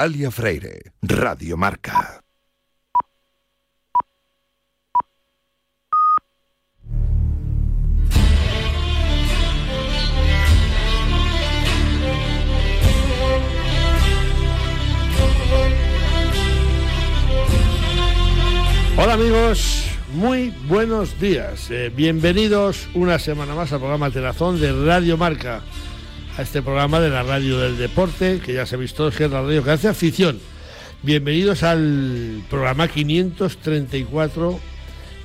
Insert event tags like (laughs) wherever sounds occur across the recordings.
Alia Freire, Radio Marca. Hola amigos, muy buenos días. Eh, bienvenidos una semana más al programa Tenazón de Radio Marca, a este programa de la radio del deporte, que ya se ha visto que es la radio que hace afición. Bienvenidos al programa 534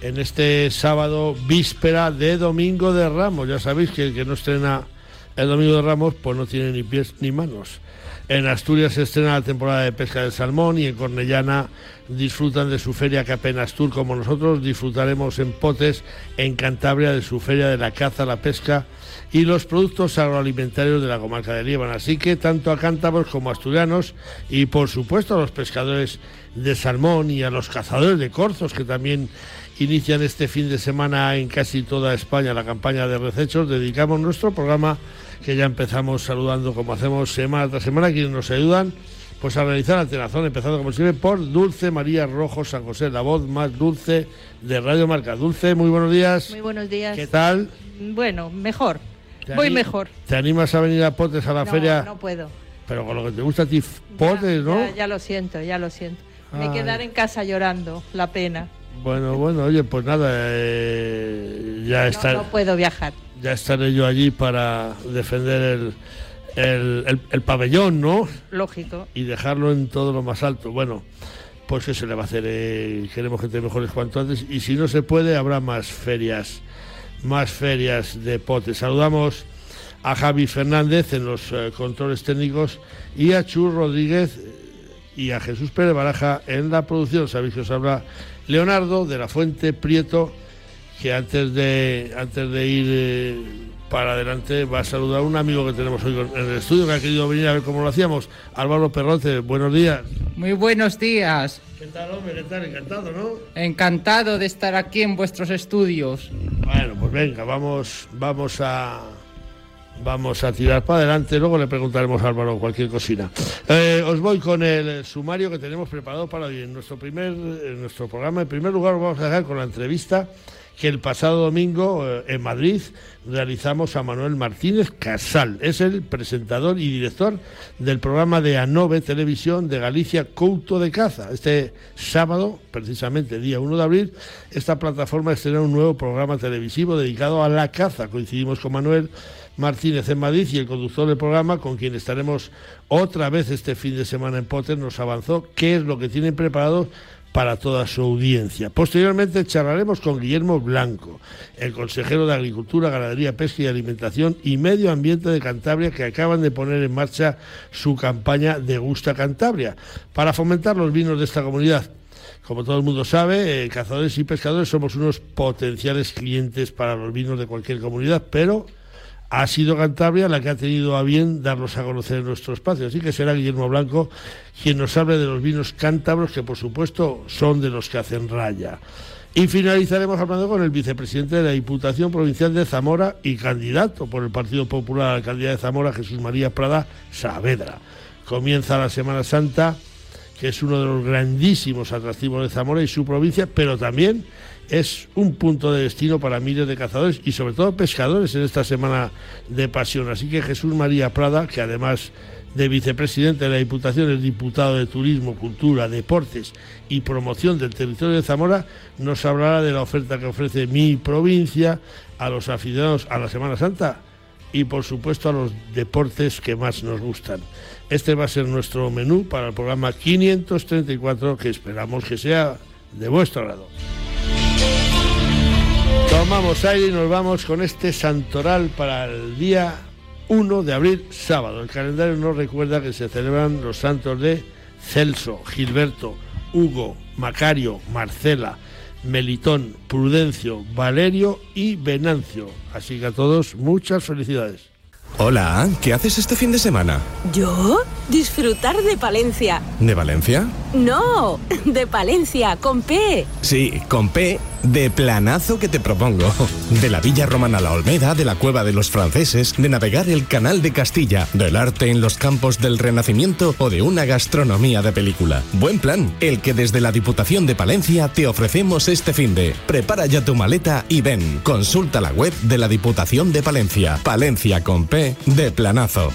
en este sábado víspera de Domingo de Ramos. Ya sabéis que el que no estrena el Domingo de Ramos pues no tiene ni pies ni manos. En Asturias se estrena la temporada de pesca del salmón y en Cornellana disfrutan de su feria apenas Tour como nosotros disfrutaremos en Potes, en Cantabria, de su feria de la caza, la pesca y los productos agroalimentarios de la comarca de Líbano. Así que tanto a cántabros como a asturianos y por supuesto a los pescadores de salmón y a los cazadores de corzos que también inician este fin de semana en casi toda España la campaña de recechos, dedicamos nuestro programa que ya empezamos saludando como hacemos semana tras semana, quienes nos ayudan pues a realizar la tenazón, empezando como siempre por Dulce María Rojo San José, la voz más dulce de Radio Marca. Dulce, muy buenos días. Muy buenos días. ¿Qué tal? Bueno, mejor. Voy mejor. ¿Te animas a venir a Potes a la feria? No puedo. Pero con lo que te gusta a ti, Potes, ¿no? Ya, lo siento, ya lo siento. Me quedar en casa llorando, la pena. Bueno, bueno, oye, pues nada, eh, ya está. No puedo viajar ya estaré yo allí para defender el, el, pabellón, ¿no? Lógico. Y dejarlo en todo lo más alto. Bueno, pues qué se le va a hacer. Eh, queremos gente mejores cuanto antes. Y si no se puede, habrá más ferias, más ferias de potes. Saludamos a Javi Fernández en los eh, controles técnicos y a Chur Rodríguez y a Jesús Pérez Baraja en la producción. Sabéis que os habla Leonardo de la Fuente Prieto que antes de, antes de ir eh, para adelante va a saludar a un amigo que tenemos hoy en el estudio que ha querido venir a ver cómo lo hacíamos. Álvaro Perrote, buenos días. Muy buenos días. ¿Qué tal, hombre? ¿Qué tal? Encantado, ¿no? Encantado de estar aquí en vuestros estudios. Bueno, pues venga, vamos, vamos a vamos a tirar para adelante. Luego le preguntaremos a Álvaro cualquier cocina. Eh, os voy con el sumario que tenemos preparado para hoy. En nuestro primer, en nuestro programa, en primer lugar, vamos a dejar con la entrevista que el pasado domingo eh, en Madrid realizamos a Manuel Martínez Casal. Es el presentador y director del programa de ANOVE Televisión de Galicia Couto de Caza. Este sábado, precisamente día 1 de abril, esta plataforma estrenó un nuevo programa televisivo dedicado a la caza. Coincidimos con Manuel Martínez en Madrid y el conductor del programa, con quien estaremos otra vez este fin de semana en Potter, nos avanzó qué es lo que tienen preparado para toda su audiencia. Posteriormente charlaremos con Guillermo Blanco, el consejero de Agricultura, Ganadería, Pesca y Alimentación y Medio Ambiente de Cantabria, que acaban de poner en marcha su campaña de Gusta Cantabria para fomentar los vinos de esta comunidad. Como todo el mundo sabe, eh, cazadores y pescadores somos unos potenciales clientes para los vinos de cualquier comunidad, pero ha sido Cantabria la que ha tenido a bien darlos a conocer en nuestro espacio. Así que será Guillermo Blanco quien nos hable de los vinos cántabros, que por supuesto son de los que hacen raya. Y finalizaremos hablando con el vicepresidente de la Diputación Provincial de Zamora y candidato por el Partido Popular a la alcaldía de Zamora, Jesús María Prada Saavedra. Comienza la Semana Santa, que es uno de los grandísimos atractivos de Zamora y su provincia, pero también es un punto de destino para miles de cazadores y sobre todo pescadores en esta semana de pasión. Así que Jesús María Prada, que además de vicepresidente de la Diputación, es diputado de Turismo, Cultura, Deportes y Promoción del Territorio de Zamora, nos hablará de la oferta que ofrece mi provincia a los aficionados a la Semana Santa y por supuesto a los deportes que más nos gustan. Este va a ser nuestro menú para el programa 534 que esperamos que sea de vuestro agrado. Tomamos aire y nos vamos con este santoral para el día 1 de abril, sábado. El calendario nos recuerda que se celebran los santos de Celso, Gilberto, Hugo, Macario, Marcela, Melitón, Prudencio, Valerio y Venancio. Así que a todos muchas felicidades. Hola, ¿qué haces este fin de semana? ¿Yo? Disfrutar de Palencia. ¿De Valencia? No, de Palencia, con P. Sí, con P, de planazo que te propongo. De la Villa Romana La Olmeda, de la Cueva de los Franceses, de navegar el Canal de Castilla, del arte en los campos del Renacimiento o de una gastronomía de película. Buen plan, el que desde la Diputación de Palencia te ofrecemos este fin de. Prepara ya tu maleta y ven. Consulta la web de la Diputación de Palencia. Palencia con P, de planazo.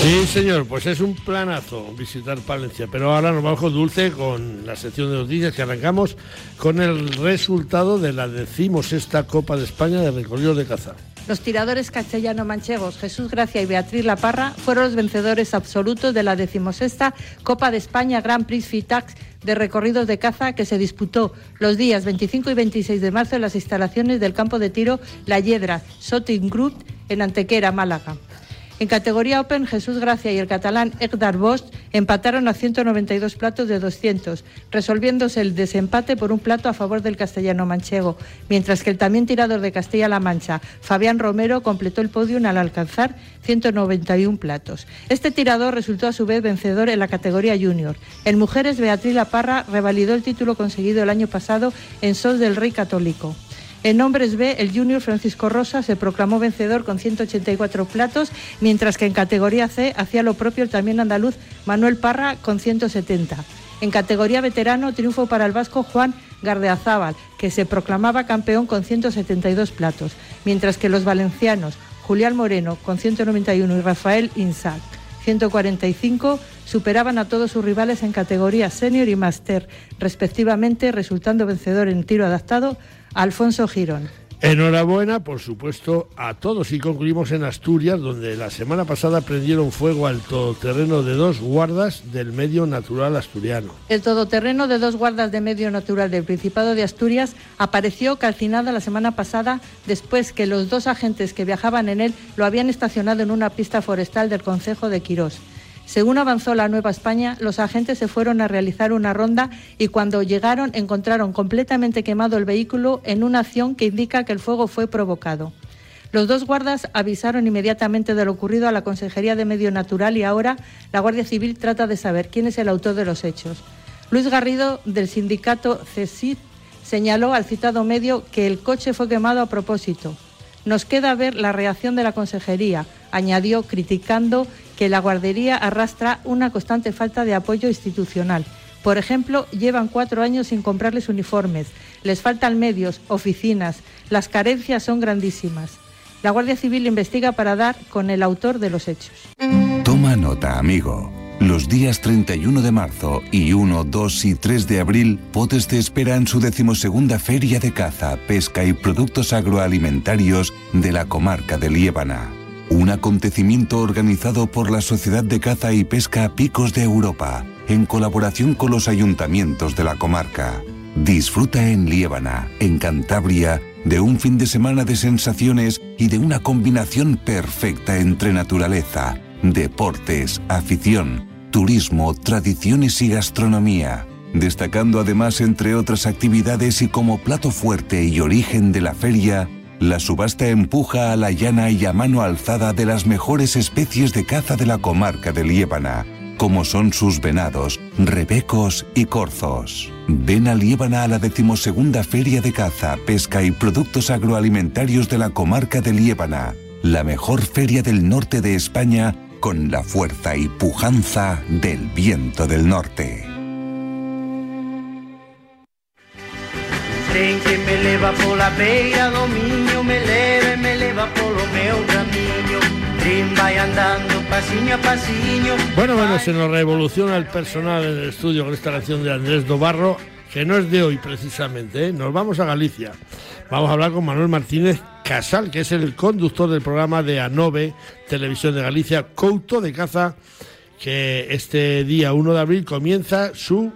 Sí, señor, pues es un planazo visitar Palencia. Pero ahora nos vamos con Dulce con la sección de noticias que arrancamos con el resultado de la decimosexta Copa de España de recorrido de caza. Los tiradores castellano-manchegos Jesús Gracia y Beatriz La Parra fueron los vencedores absolutos de la decimosexta Copa de España Grand Prix FITAX de recorridos de caza que se disputó los días 25 y 26 de marzo en las instalaciones del campo de tiro La Hiedra, Sotin Group, en Antequera, Málaga. En categoría Open, Jesús Gracia y el catalán Edgar Bosch empataron a 192 platos de 200, resolviéndose el desempate por un plato a favor del castellano manchego, mientras que el también tirador de Castilla-La Mancha, Fabián Romero, completó el podium al alcanzar 191 platos. Este tirador resultó a su vez vencedor en la categoría junior. En mujeres, Beatriz La Parra revalidó el título conseguido el año pasado en Sos del Rey Católico. En hombres B, el junior Francisco Rosa se proclamó vencedor con 184 platos, mientras que en categoría C hacía lo propio el también andaluz Manuel Parra con 170. En categoría veterano, triunfo para el vasco Juan Gardeazábal, que se proclamaba campeón con 172 platos, mientras que los valencianos Julián Moreno con 191 y Rafael Insac 145 superaban a todos sus rivales en categoría senior y máster, respectivamente, resultando vencedor en tiro adaptado Alfonso Girón. Enhorabuena, por supuesto, a todos y concluimos en Asturias, donde la semana pasada prendieron fuego al todoterreno de dos guardas del medio natural asturiano. El todoterreno de dos guardas de medio natural del Principado de Asturias apareció calcinada la semana pasada después que los dos agentes que viajaban en él lo habían estacionado en una pista forestal del Concejo de Quirós. Según avanzó la Nueva España, los agentes se fueron a realizar una ronda y cuando llegaron encontraron completamente quemado el vehículo en una acción que indica que el fuego fue provocado. Los dos guardas avisaron inmediatamente de lo ocurrido a la Consejería de Medio Natural y ahora la Guardia Civil trata de saber quién es el autor de los hechos. Luis Garrido, del sindicato CESID, señaló al citado medio que el coche fue quemado a propósito. Nos queda ver la reacción de la Consejería, añadió, criticando que la guardería arrastra una constante falta de apoyo institucional. Por ejemplo, llevan cuatro años sin comprarles uniformes, les faltan medios, oficinas, las carencias son grandísimas. La Guardia Civil investiga para dar con el autor de los hechos. Toma nota, amigo. Los días 31 de marzo y 1, 2 y 3 de abril, Potes te espera en su decimosegunda Feria de Caza, Pesca y Productos Agroalimentarios de la comarca de Liébana. Un acontecimiento organizado por la Sociedad de Caza y Pesca Picos de Europa, en colaboración con los ayuntamientos de la comarca. Disfruta en Liébana, en Cantabria, de un fin de semana de sensaciones y de una combinación perfecta entre naturaleza, deportes, afición, turismo, tradiciones y gastronomía, destacando además entre otras actividades y como plato fuerte y origen de la feria, la subasta empuja a la llana y a mano alzada de las mejores especies de caza de la comarca de Liébana, como son sus venados, rebecos y corzos. Ven a Liébana a la decimosegunda Feria de Caza, Pesca y Productos Agroalimentarios de la comarca de Liébana, la mejor feria del norte de España con la fuerza y pujanza del viento del norte. Tren que me leva pola beira do miño Me leva e me leva polo meu camiño Tren vai andando pasiño a pasiño Bueno, bueno, se nos revoluciona el personal en el estudio con esta canción de Andrés Dobarro, que no es de hoy precisamente, ¿eh? nos vamos a Galicia. Vamos a hablar con Manuel Martínez Casal, que es el conductor del programa de ANOVE, Televisión de Galicia, Couto de Caza, que este día 1 de abril comienza su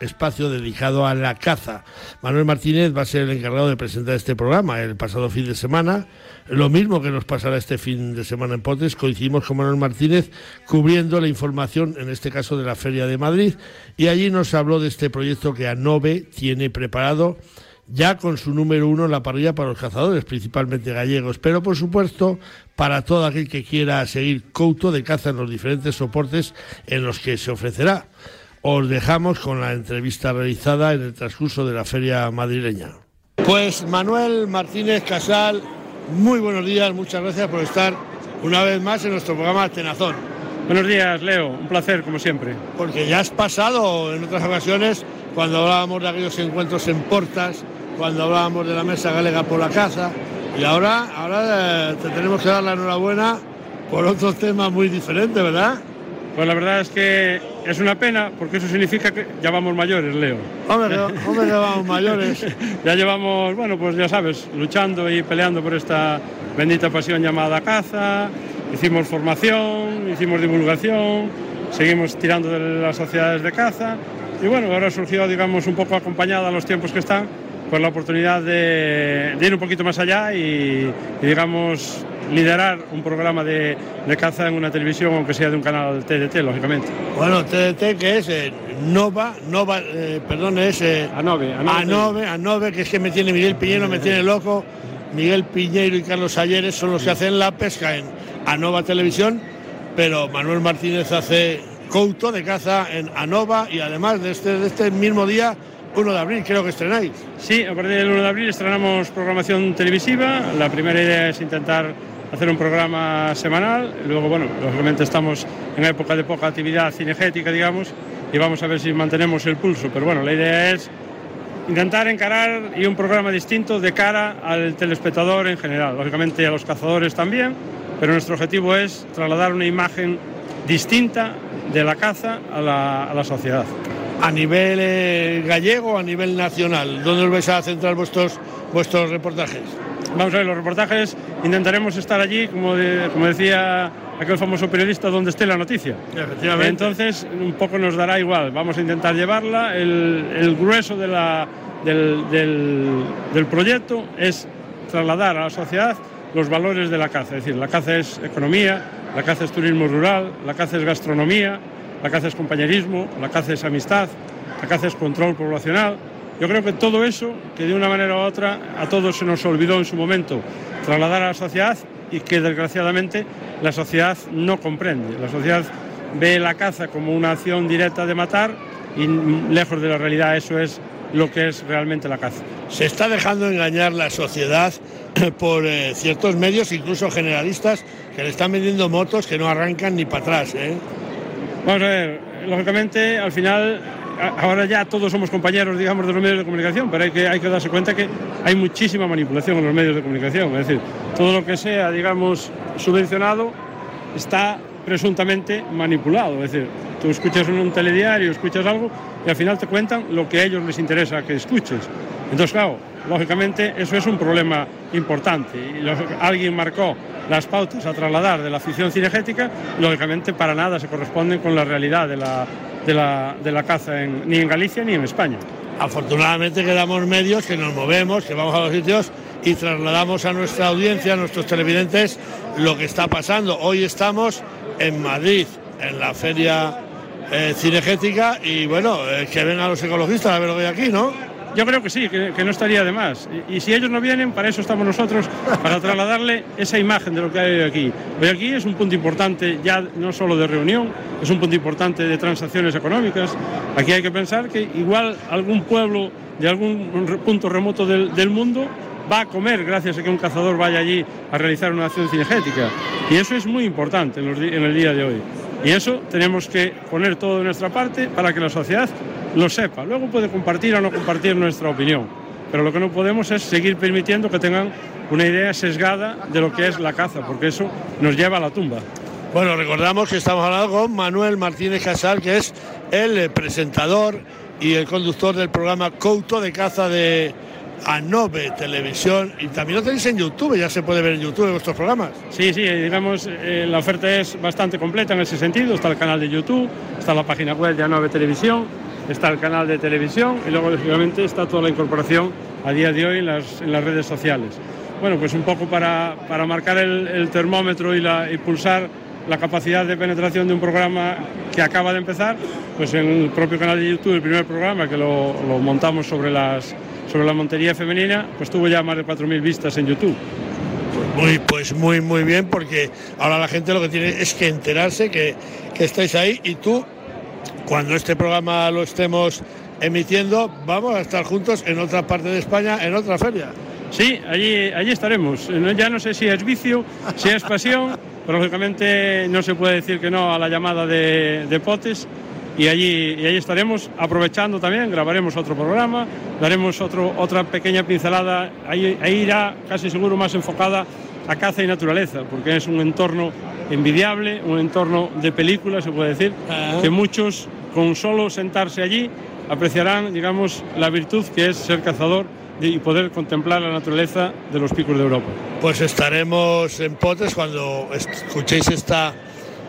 espacio dedicado a la caza. Manuel Martínez va a ser el encargado de presentar este programa el pasado fin de semana. Lo mismo que nos pasará este fin de semana en Potes, coincidimos con Manuel Martínez cubriendo la información, en este caso de la Feria de Madrid, y allí nos habló de este proyecto que ANOVE tiene preparado ya con su número uno en la parrilla para los cazadores, principalmente gallegos, pero por supuesto para todo aquel que quiera seguir Couto de caza en los diferentes soportes en los que se ofrecerá. os dejamos con la entrevista realizada en el transcurso de la feria madrileña. Pues Manuel Martínez Casal, muy buenos días, muchas gracias por estar una vez más en nuestro programa Tenazón. Buenos días, Leo, un placer como siempre. Porque ya has pasado en otras ocasiones cuando hablábamos de aquellos encuentros en Portas, cuando hablábamos de la Mesa Galega por la Caza, y ahora, ahora eh, te tenemos que dar la enhorabuena por otro tema muy diferente, ¿verdad? Pues la verdad es que es una pena porque eso significa que ya vamos mayores, Leo. Hombre, hombre ya vamos mayores. (laughs) ya llevamos, bueno, pues ya sabes, luchando y peleando por esta bendita pasión llamada caza. Hicimos formación, hicimos divulgación, seguimos tirando de las sociedades de caza. Y bueno, ahora surgió, digamos, un poco acompañada a los tiempos que están, pues la oportunidad de, ir un poquito más allá y, digamos, liderar un programa de, caza en una televisión, aunque sea de un canal TDT, lógicamente. Bueno, TDT que es eh, Nova, Nova, eh, perdón, es eh, Anove, Anove, Anove, que es que me tiene Miguel Piñero, me tiene loco. Miguel Piñero y Carlos Ayeres son los que hacen la pesca en Anova Televisión, pero Manuel Martínez hace Couto de caza en Anova y además de este, de este mismo día 1 de abril creo que estrenáis. Sí, a partir del 1 de abril estrenamos programación televisiva. La primera idea es intentar hacer un programa semanal. Luego, bueno, lógicamente estamos en época de poca actividad cinegética, digamos, y vamos a ver si mantenemos el pulso. Pero bueno, la idea es intentar encarar y un programa distinto de cara al telespectador en general, lógicamente a los cazadores también, pero nuestro objetivo es trasladar una imagen distinta de la caza a la, a la sociedad a nivel eh, gallego a nivel nacional? ¿Dónde os vais a centrar vuestros, vuestros reportajes? Vamos a ver, los reportajes intentaremos estar allí, como, como decía aquel famoso periodista, donde esté la noticia. Efectivamente. Entonces, un poco nos dará igual. Vamos a intentar llevarla. El, grueso de la, del, del, del proyecto es trasladar a la sociedad los valores de la caza. Es decir, la caza es economía, la caza es turismo rural, la caza es gastronomía, la caza es compañerismo, la caza es amistad, la caza es control poblacional. Yo creo que todo eso, que de una manera u otra a todos se nos olvidó en su momento trasladar a la sociedad y que desgraciadamente la sociedad no comprende. La sociedad ve la caza como una acción directa de matar y lejos de la realidad eso es lo que es realmente la caza. Se está dejando engañar la sociedad (clears throat) por eh, ciertos medios, incluso generalistas, que le están vendiendo motos que no arrancan ni para atrás. ¿eh? Vamos a ver, lógicamente al final ahora ya todos somos compañeros, digamos, de los medios de comunicación, pero hay que, hay que darse cuenta que hay muchísima manipulación en los medios de comunicación. Es decir, todo lo que sea, digamos, subvencionado está presuntamente manipulado. Es decir, tú escuchas un, un telediario, escuchas algo y al final te cuentan lo que a ellos les interesa que escuches. Entonces, claro, lógicamente eso es un problema importante. Y alguien marcó las pautas a trasladar de la afición cinegética, lógicamente para nada se corresponden con la realidad de la, de la, caza ni en Galicia ni en España. Afortunadamente quedamos medios que nos movemos, que vamos a los sitios y trasladamos a nuestra audiencia, a nuestros televidentes, lo que está pasando. Hoy estamos en Madrid, en la feria eh, cinegética, y bueno, eh, que vengan los ecologistas a ver lo que hay aquí, ¿no? Yo creo que sí, que, no estaría de más. Y, si ellos no vienen, para eso estamos nosotros, para trasladarle esa imagen de lo que hay hoy aquí. Hoy aquí es un punto importante ya no solo de reunión, es un punto importante de transacciones económicas. Aquí hay que pensar que igual algún pueblo de algún punto remoto del, mundo va a comer gracias a que un cazador vaya allí a realizar una acción cinegética. Y eso es muy importante en, en el día de hoy. Y eso tenemos que poner todo de nuestra parte para que la sociedad lo sepa. Luego puede compartir o no compartir nuestra opinión, pero lo que no podemos es seguir permitiendo que tengan una idea sesgada de lo que es la caza, porque eso nos lleva a la tumba. Bueno, recordamos que estamos hablando con Manuel Martínez Casal, que es el presentador y el conductor del programa Couto de caza de Anove Televisión y también lo tenéis en YouTube, ya se puede ver en YouTube vuestros programas. Sí, sí, digamos, eh, la oferta es bastante completa en ese sentido, está el canal de YouTube, está la página web de Anove Televisión, está el canal de televisión y luego, lógicamente, está toda la incorporación a día de hoy en las, en las redes sociales. Bueno, pues un poco para, para marcar el, termómetro y, la, y pulsar la capacidad de penetración de un programa que acaba de empezar, pues en el propio canal de YouTube, el primer programa que lo, lo montamos sobre, las, sobre la montería femenina, pues tuvo ya más de 4.000 vistas en YouTube. Pues muy, pues muy, muy bien, porque ahora la gente lo que tiene es que enterarse que, que estáis ahí y tú cuando este programa lo estemos emitiendo, vamos a estar juntos en otra parte de España, en otra feria. Sí, allí, allí estaremos. Ya no sé si es vicio, si es pasión, pero lógicamente no se puede decir que no a la llamada de, de Potes. Y allí, y allí estaremos aprovechando también, grabaremos otro programa, daremos otro, otra pequeña pincelada, ahí, ahí irá casi seguro más enfocada a caza y naturaleza, porque es un entorno envidiable, un entorno de película, se puede decir, que muchos con solo sentarse allí apreciarán, digamos, la virtud que es ser cazador y poder contemplar la naturaleza de los picos de Europa. Pues estaremos en Potes cuando escuchéis esta,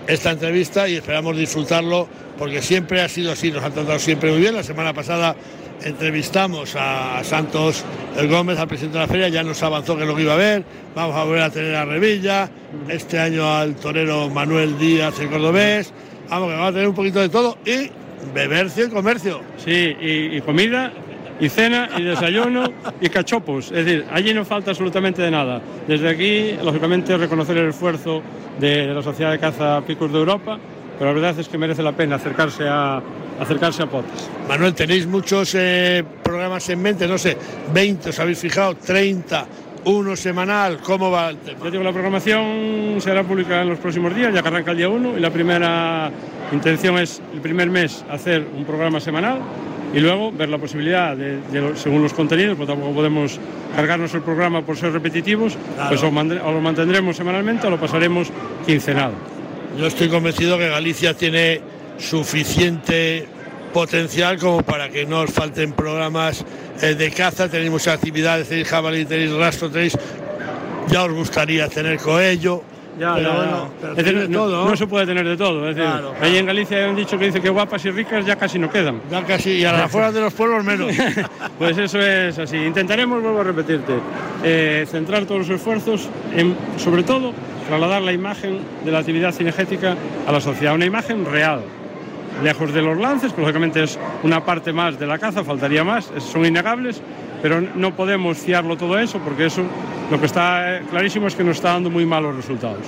esta entrevista y esperamos disfrutarlo porque siempre ha sido así, nos han tratado siempre muy bien. La semana pasada entrevistamos a Santos Gómez, al presidente de la feria, ya nos avanzó que lo que iba a ver. Vamos a volver a tener a Revilla, este año al torero Manuel Díaz, el cordobés. Vamos, que vamos a tener un poquito de todo y bebercio y comercio. Sí, y comida, y cena, y desayuno, y cachopos. Es decir, allí no falta absolutamente de nada. Desde aquí, lógicamente, reconocer el esfuerzo de, de la Sociedad de Caza Picos de Europa, pero la verdad es que merece la pena acercarse a, acercarse a Potes. Manuel, tenéis muchos eh, programas en mente, no sé, 20, os habéis fijado, 30, uno semanal, ¿cómo va el tema? Ya digo, la programación será pública en los próximos días, ya que arranca el día 1 y la primera intención es el primer mes hacer un programa semanal y luego ver la posibilidad, de, según los contenidos, porque tampoco podemos cargarnos el programa por ser repetitivos, pues o lo mantendremos semanalmente o lo pasaremos quincenal. Yo estoy convencido que Galicia tiene suficiente potencial como para que no os falten programas eh, de caza, tenéis muchas actividades, tenéis jabalí, tenéis rastro, tenéis... Ya os gustaría tener coello, Ya, pero ya, bueno, pero Es decir, no, todo, no se puede tener de todo. Es decir, Claro, claro. ahí en Galicia hay un dicho que dice que guapas y ricas ya casi no quedan. Ya casi, y a las afueras de los pueblos menos. (laughs) Pues eso es así. Intentaremos, vuelvo a repetirte, eh, centrar todos los esfuerzos en, sobre todo, trasladar la imagen de la actividad cinegética a la sociedad, una imagen real. Lejos de los lances, que lógicamente es una parte más de la caza, faltaría más, son innegables, pero no podemos fiarlo todo eso, porque eso lo que está eh, clarísimo es que nos está dando muy malos resultados.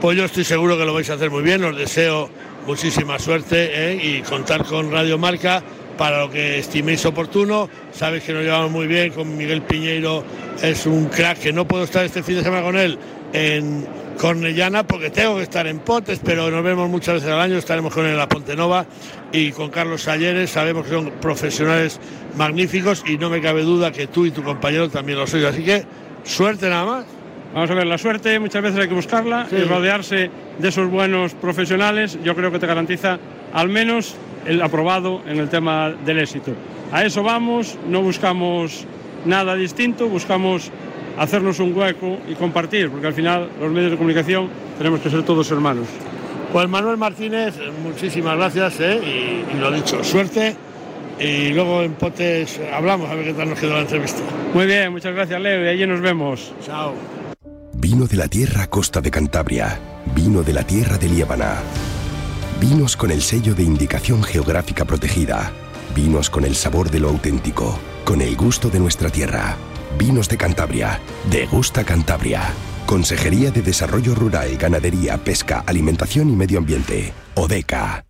Pues yo estoy seguro que lo vais a hacer muy bien, os deseo muchísima suerte ¿eh? y contar con Radio Marca para lo que estiméis oportuno. Sabéis que nos llevamos muy bien con Miguel Piñeiro, es un crack que no puedo estar este fin de semana con él en Cornellana porque tengo que estar en Potes, pero nos vemos muchas veces al año, estaremos con él en la Ponte Nova y con Carlos Salleres, sabemos que son profesionales magníficos y no me cabe duda que tú y tu compañero también lo sois, así que suerte nada más. Vamos a ver, la suerte muchas veces hay que buscarla y rodearse de esos buenos profesionales, yo creo que te garantiza al menos el aprobado en el tema del éxito. A eso vamos, no buscamos nada distinto, buscamos hacernos un hueco y compartir, porque al final los medios de comunicación tenemos que ser todos hermanos. Pues Manuel Martínez, muchísimas gracias ¿eh? y, y lo dicho, suerte y luego en Potes hablamos a ver qué tal nos quedó la entrevista. Muy bien, muchas gracias Leo y allí nos vemos. Chao. Vino de la tierra Costa de Cantabria. Vino de la tierra de Liébana. Vinos con el sello de indicación geográfica protegida. Vinos con el sabor de lo auténtico. Con el gusto de nuestra tierra. Vinos de Cantabria. Degusta Cantabria. Consejería de Desarrollo Rural, Ganadería, Pesca, Alimentación y Medio Ambiente. ODECA.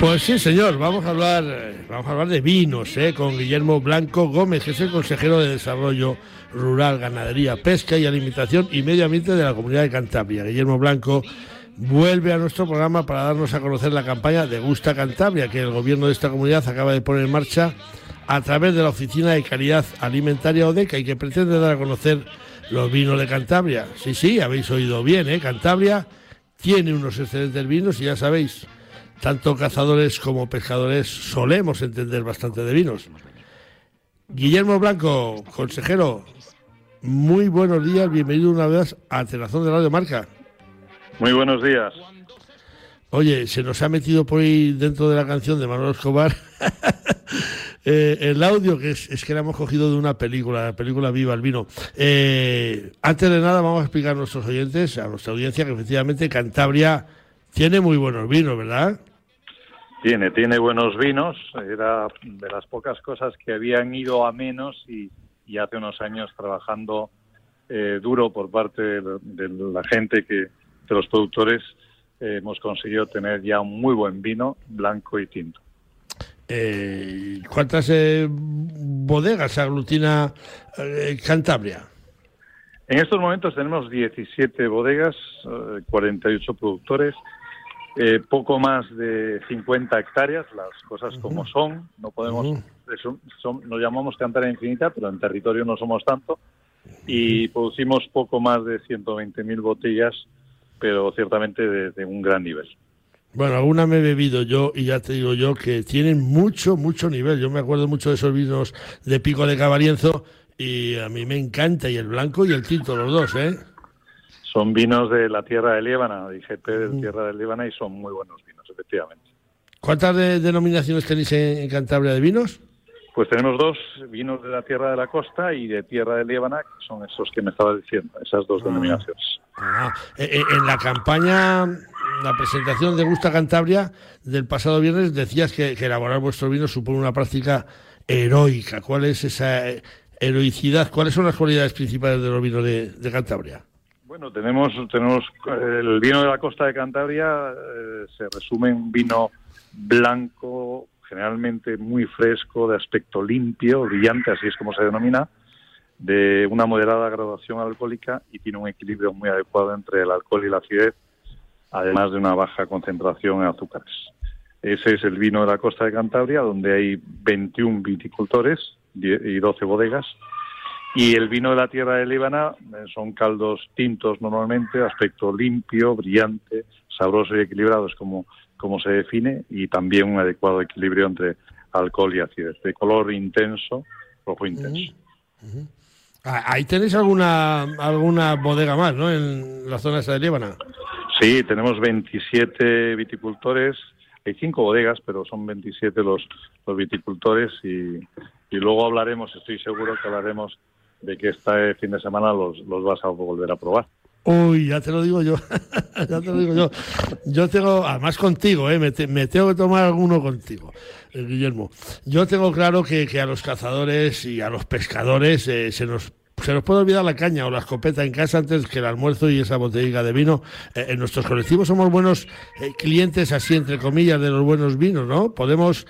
Pues sí, señor, vamos a hablar, eh, vamos a hablar de vinos ¿eh? con Guillermo Blanco Gómez, que es el consejero de Desarrollo Rural, Ganadería, Pesca y Alimentación y Medio Ambiente de la Comunidad de Cantabria. Guillermo Blanco vuelve a nuestro programa para darnos a conocer la campaña de Gusta Cantabria, que el gobierno de esta comunidad acaba de poner en marcha a través de la Oficina de Calidad Alimentaria ODECA y que pretende dar a conocer los vinos de Cantabria. Sí, sí, habéis oído bien, ¿eh? Cantabria tiene unos excelentes vinos y ya sabéis, tanto cazadores como pescadores solemos entender bastante de vinos. Guillermo Blanco, consejero, muy buenos días, bienvenido una vez a Tenazón de Radio Marca. Muy buenos días. Oye, se nos ha metido por ahí dentro de la canción de Manuel Escobar (laughs) eh, el audio que es, es que la hemos cogido de una película, la película Viva el Vino. Eh, antes de nada vamos a explicar a nuestros oyentes, a nuestra audiencia, que efectivamente Cantabria tiene muy buenos vinos, ¿verdad? Tiene, tiene buenos vinos. Era de las pocas cosas que habían ido a menos y, y hace unos años trabajando eh, duro por parte de, de la gente que de los productores eh, hemos conseguido tener ya un muy buen vino blanco y tinto. Eh, ¿Cuántas eh, bodegas aglutina eh, Cantabria? En estos momentos tenemos 17 bodegas, eh, 48 productores, eh, poco más de 50 hectáreas, las cosas como son. No podemos, son- nos llamamos Cantabria Infinita, pero en territorio no somos tanto. Y producimos poco más de 120.000 botellas, pero ciertamente de, de un gran nivel. Bueno, alguna me he bebido yo y ya te digo yo que tienen mucho, mucho nivel. Yo me acuerdo mucho de esos vinos de Pico de Cabarienzo y a mí me encanta y el blanco y el tinto, los dos, ¿eh? Son vinos de la tierra de Líbana, IGP de tierra de Líbana, y son muy buenos vinos, efectivamente. ¿Cuántas de- denominaciones tenéis en, Cantabria de vinos? Pues tenemos dos vinos de la tierra de la costa y de tierra de Líbana, que son esos que me estabas diciendo, esas dos denominaciones. Ah, eh, eh, en la campaña, la presentación de Gusta Cantabria del pasado viernes, decías que, que elaborar vuestro vino supone una práctica heroica. ¿Cuál es esa eh, heroicidad? ¿Cuáles son las cualidades principales de los vinos de, de Cantabria? Bueno, tenemos, tenemos el vino de la costa de Cantabria, eh, se resume en un vino blanco, generalmente muy fresco, de aspecto limpio, brillante, así es como se denomina, de una moderada graduación alcohólica y tiene un equilibrio muy adecuado entre el alcohol y la acidez, además de una baja concentración en azúcares. Ese es el vino de la costa de Cantabria, donde hay 21 viticultores y 12 bodegas. Y el vino de la tierra de Líbana eh, son caldos tintos normalmente, aspecto limpio, brillante, sabroso y equilibrado, es como, como se define, y también un adecuado equilibrio entre alcohol y acidez, de color intenso, rojo intenso. Ah, Ahí tenéis alguna alguna bodega más, ¿no? En la zona esa de Líbana. Sí, tenemos 27 viticultores, hay cinco bodegas, pero son 27 los, los viticultores y, y luego hablaremos, estoy seguro que hablaremos de que este fin de semana los, los vas a volver a probar. Uy, ya te lo digo yo. (laughs) ya te lo digo yo. Yo tengo, además contigo, ¿eh? me, te- me tengo que tomar alguno contigo, eh, Guillermo. Yo tengo claro que, que a los cazadores y a los pescadores eh, se nos se nos puede olvidar la caña o la escopeta en casa antes que el almuerzo y esa botellita de vino. Eh, en nuestros colectivos somos buenos eh, clientes, así entre comillas, de los buenos vinos, ¿no? Podemos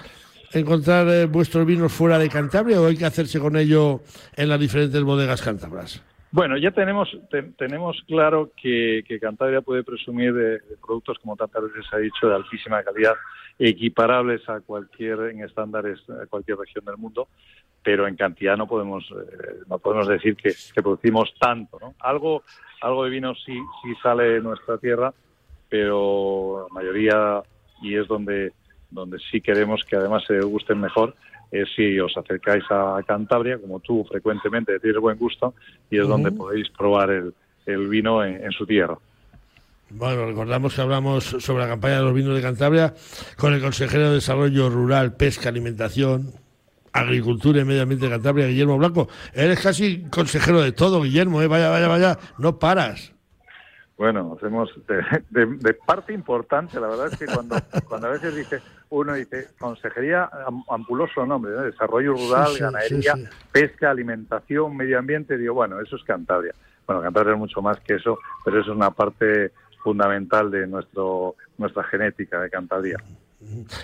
encontrar eh, vuestros vinos fuera de Cantabria o hay que hacerse con ello en las diferentes bodegas cántabras. Bueno, ya tenemos te- tenemos claro que, que Cantabria puede presumir de, productos, como tantas veces ha dicho, de altísima calidad, equiparables a cualquier en estándares a cualquier región del mundo, pero en cantidad no podemos eh, no podemos decir que, que producimos tanto, ¿no? Algo algo de vino sí sí sale de nuestra tierra, pero la mayoría y es donde donde sí queremos que además se gusten mejor es si os acercáis a Cantabria, como tú frecuentemente tienes buen gusto, y es donde podéis probar el, el vino en, en su tierra. Bueno, recordamos que hablamos sobre la campaña de los vinos de Cantabria con el consejero de Desarrollo Rural, Pesca, Alimentación, Agricultura y Medio Ambiente de Cantabria, Guillermo Blanco. Eres casi consejero de todo, Guillermo, ¿eh? vaya, vaya, vaya, no paras. Bueno, hacemos de, de- de parte importante, la verdad es que cuando, cuando a veces dice uno dice consejería am- ampuloso nombre, ¿no? desarrollo rural, Sí, sí, ganadería, sí. pesca, alimentación, medio ambiente, digo, bueno, eso es Cantabria. Bueno, Cantabria es mucho más que eso, pero eso es una parte fundamental de nuestro nuestra genética de Cantabria.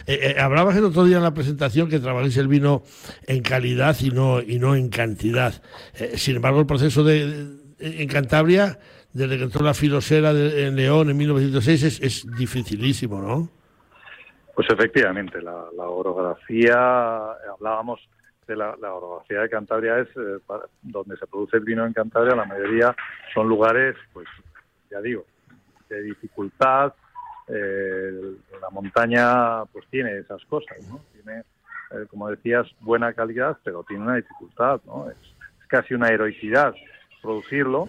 Eh, eh, hablabas el otro día en la presentación que trabajáis el vino en calidad y no, y no en cantidad. Eh, sin embargo, el proceso de, de- en Cantabria, desde que entró la filosera de- en León en 1906, es, es dificilísimo, ¿no? Pues efectivamente, la, la orografía, hablábamos de la, la orografía de Cantabria, es eh, para- donde se produce el vino en Cantabria, la mayoría son lugares, pues ya digo, de dificultad. eh, la montaña pues tiene esas cosas, ¿no? Tiene, eh, como decías, buena calidad, pero tiene una dificultad, ¿no? Es, es casi una heroicidad producirlo,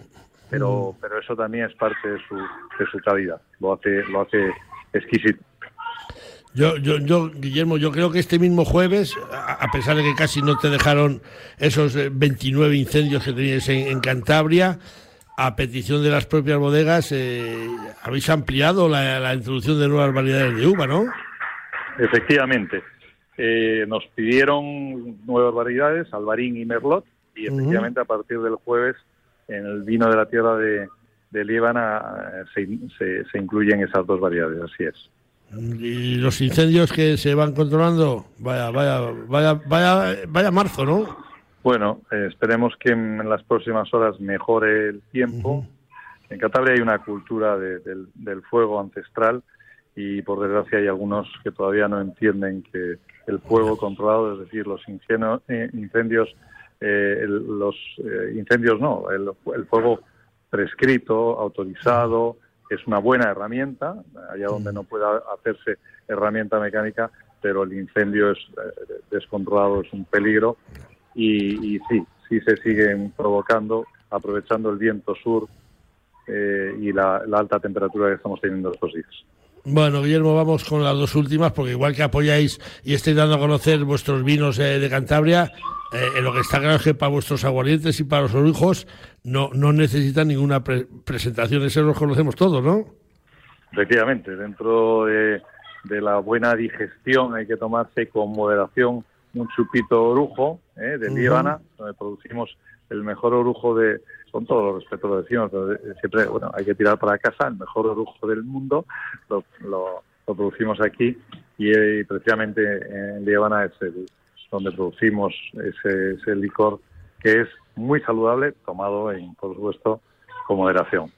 pero, pero eso también es parte de su, de su calidad, lo hace, lo hace exquisito. Yo, yo, yo, Guillermo, yo creo que este mismo jueves, a, pesar de que casi no te dejaron esos eh, 29 incendios que tenías en, en Cantabria, a petición de las propias bodegas, eh, habéis ampliado la, la introducción de nuevas variedades de uva, ¿no? Efectivamente. Eh, nos pidieron nuevas variedades, Albarín y Merlot, Y efectivamente a partir del jueves en el vino de la tierra de, de Líbana eh, se, se, se incluyen esas dos variedades, así es. Y los incendios que se van controlando, vaya, vaya, vaya, vaya, vaya marzo, ¿no? Bueno, eh, esperemos que en las próximas horas mejore el tiempo. En Cantabria hay una cultura de- del, del fuego ancestral y por desgracia hay algunos que todavía no entienden que el fuego controlado, es decir, los incendios, incendios eh, el- los eh, incendios no, el, el fuego prescrito, autorizado, es una buena herramienta, allá donde no pueda hacerse herramienta mecánica, pero el incendio es eh, descontrolado, es un peligro y, y sí, sí se siguen provocando, aprovechando el viento sur eh, y la, la alta temperatura que estamos teniendo estos días. Bueno, Guillermo, vamos con las dos últimas, porque igual que apoyáis y estáis dando a conocer vuestros vinos eh, de Cantabria, eh, en lo que está claro es que para vuestros aguardientes y para los orujos no, no necesitan ninguna pre- presentación, eso los conocemos todos, ¿no? Efectivamente, dentro de, de la buena digestión hay que tomarse con moderación un chupito orujo eh, de. Líbana, donde producimos el mejor orujo de, con todo los respeto lo decimos, pero siempre bueno, hay que tirar para casa, el mejor orujo del mundo, lo, lo- lo producimos aquí y, eh, precisamente en Líbana es el, donde producimos ese, ese licor que es muy saludable, tomado en, por supuesto, con moderación.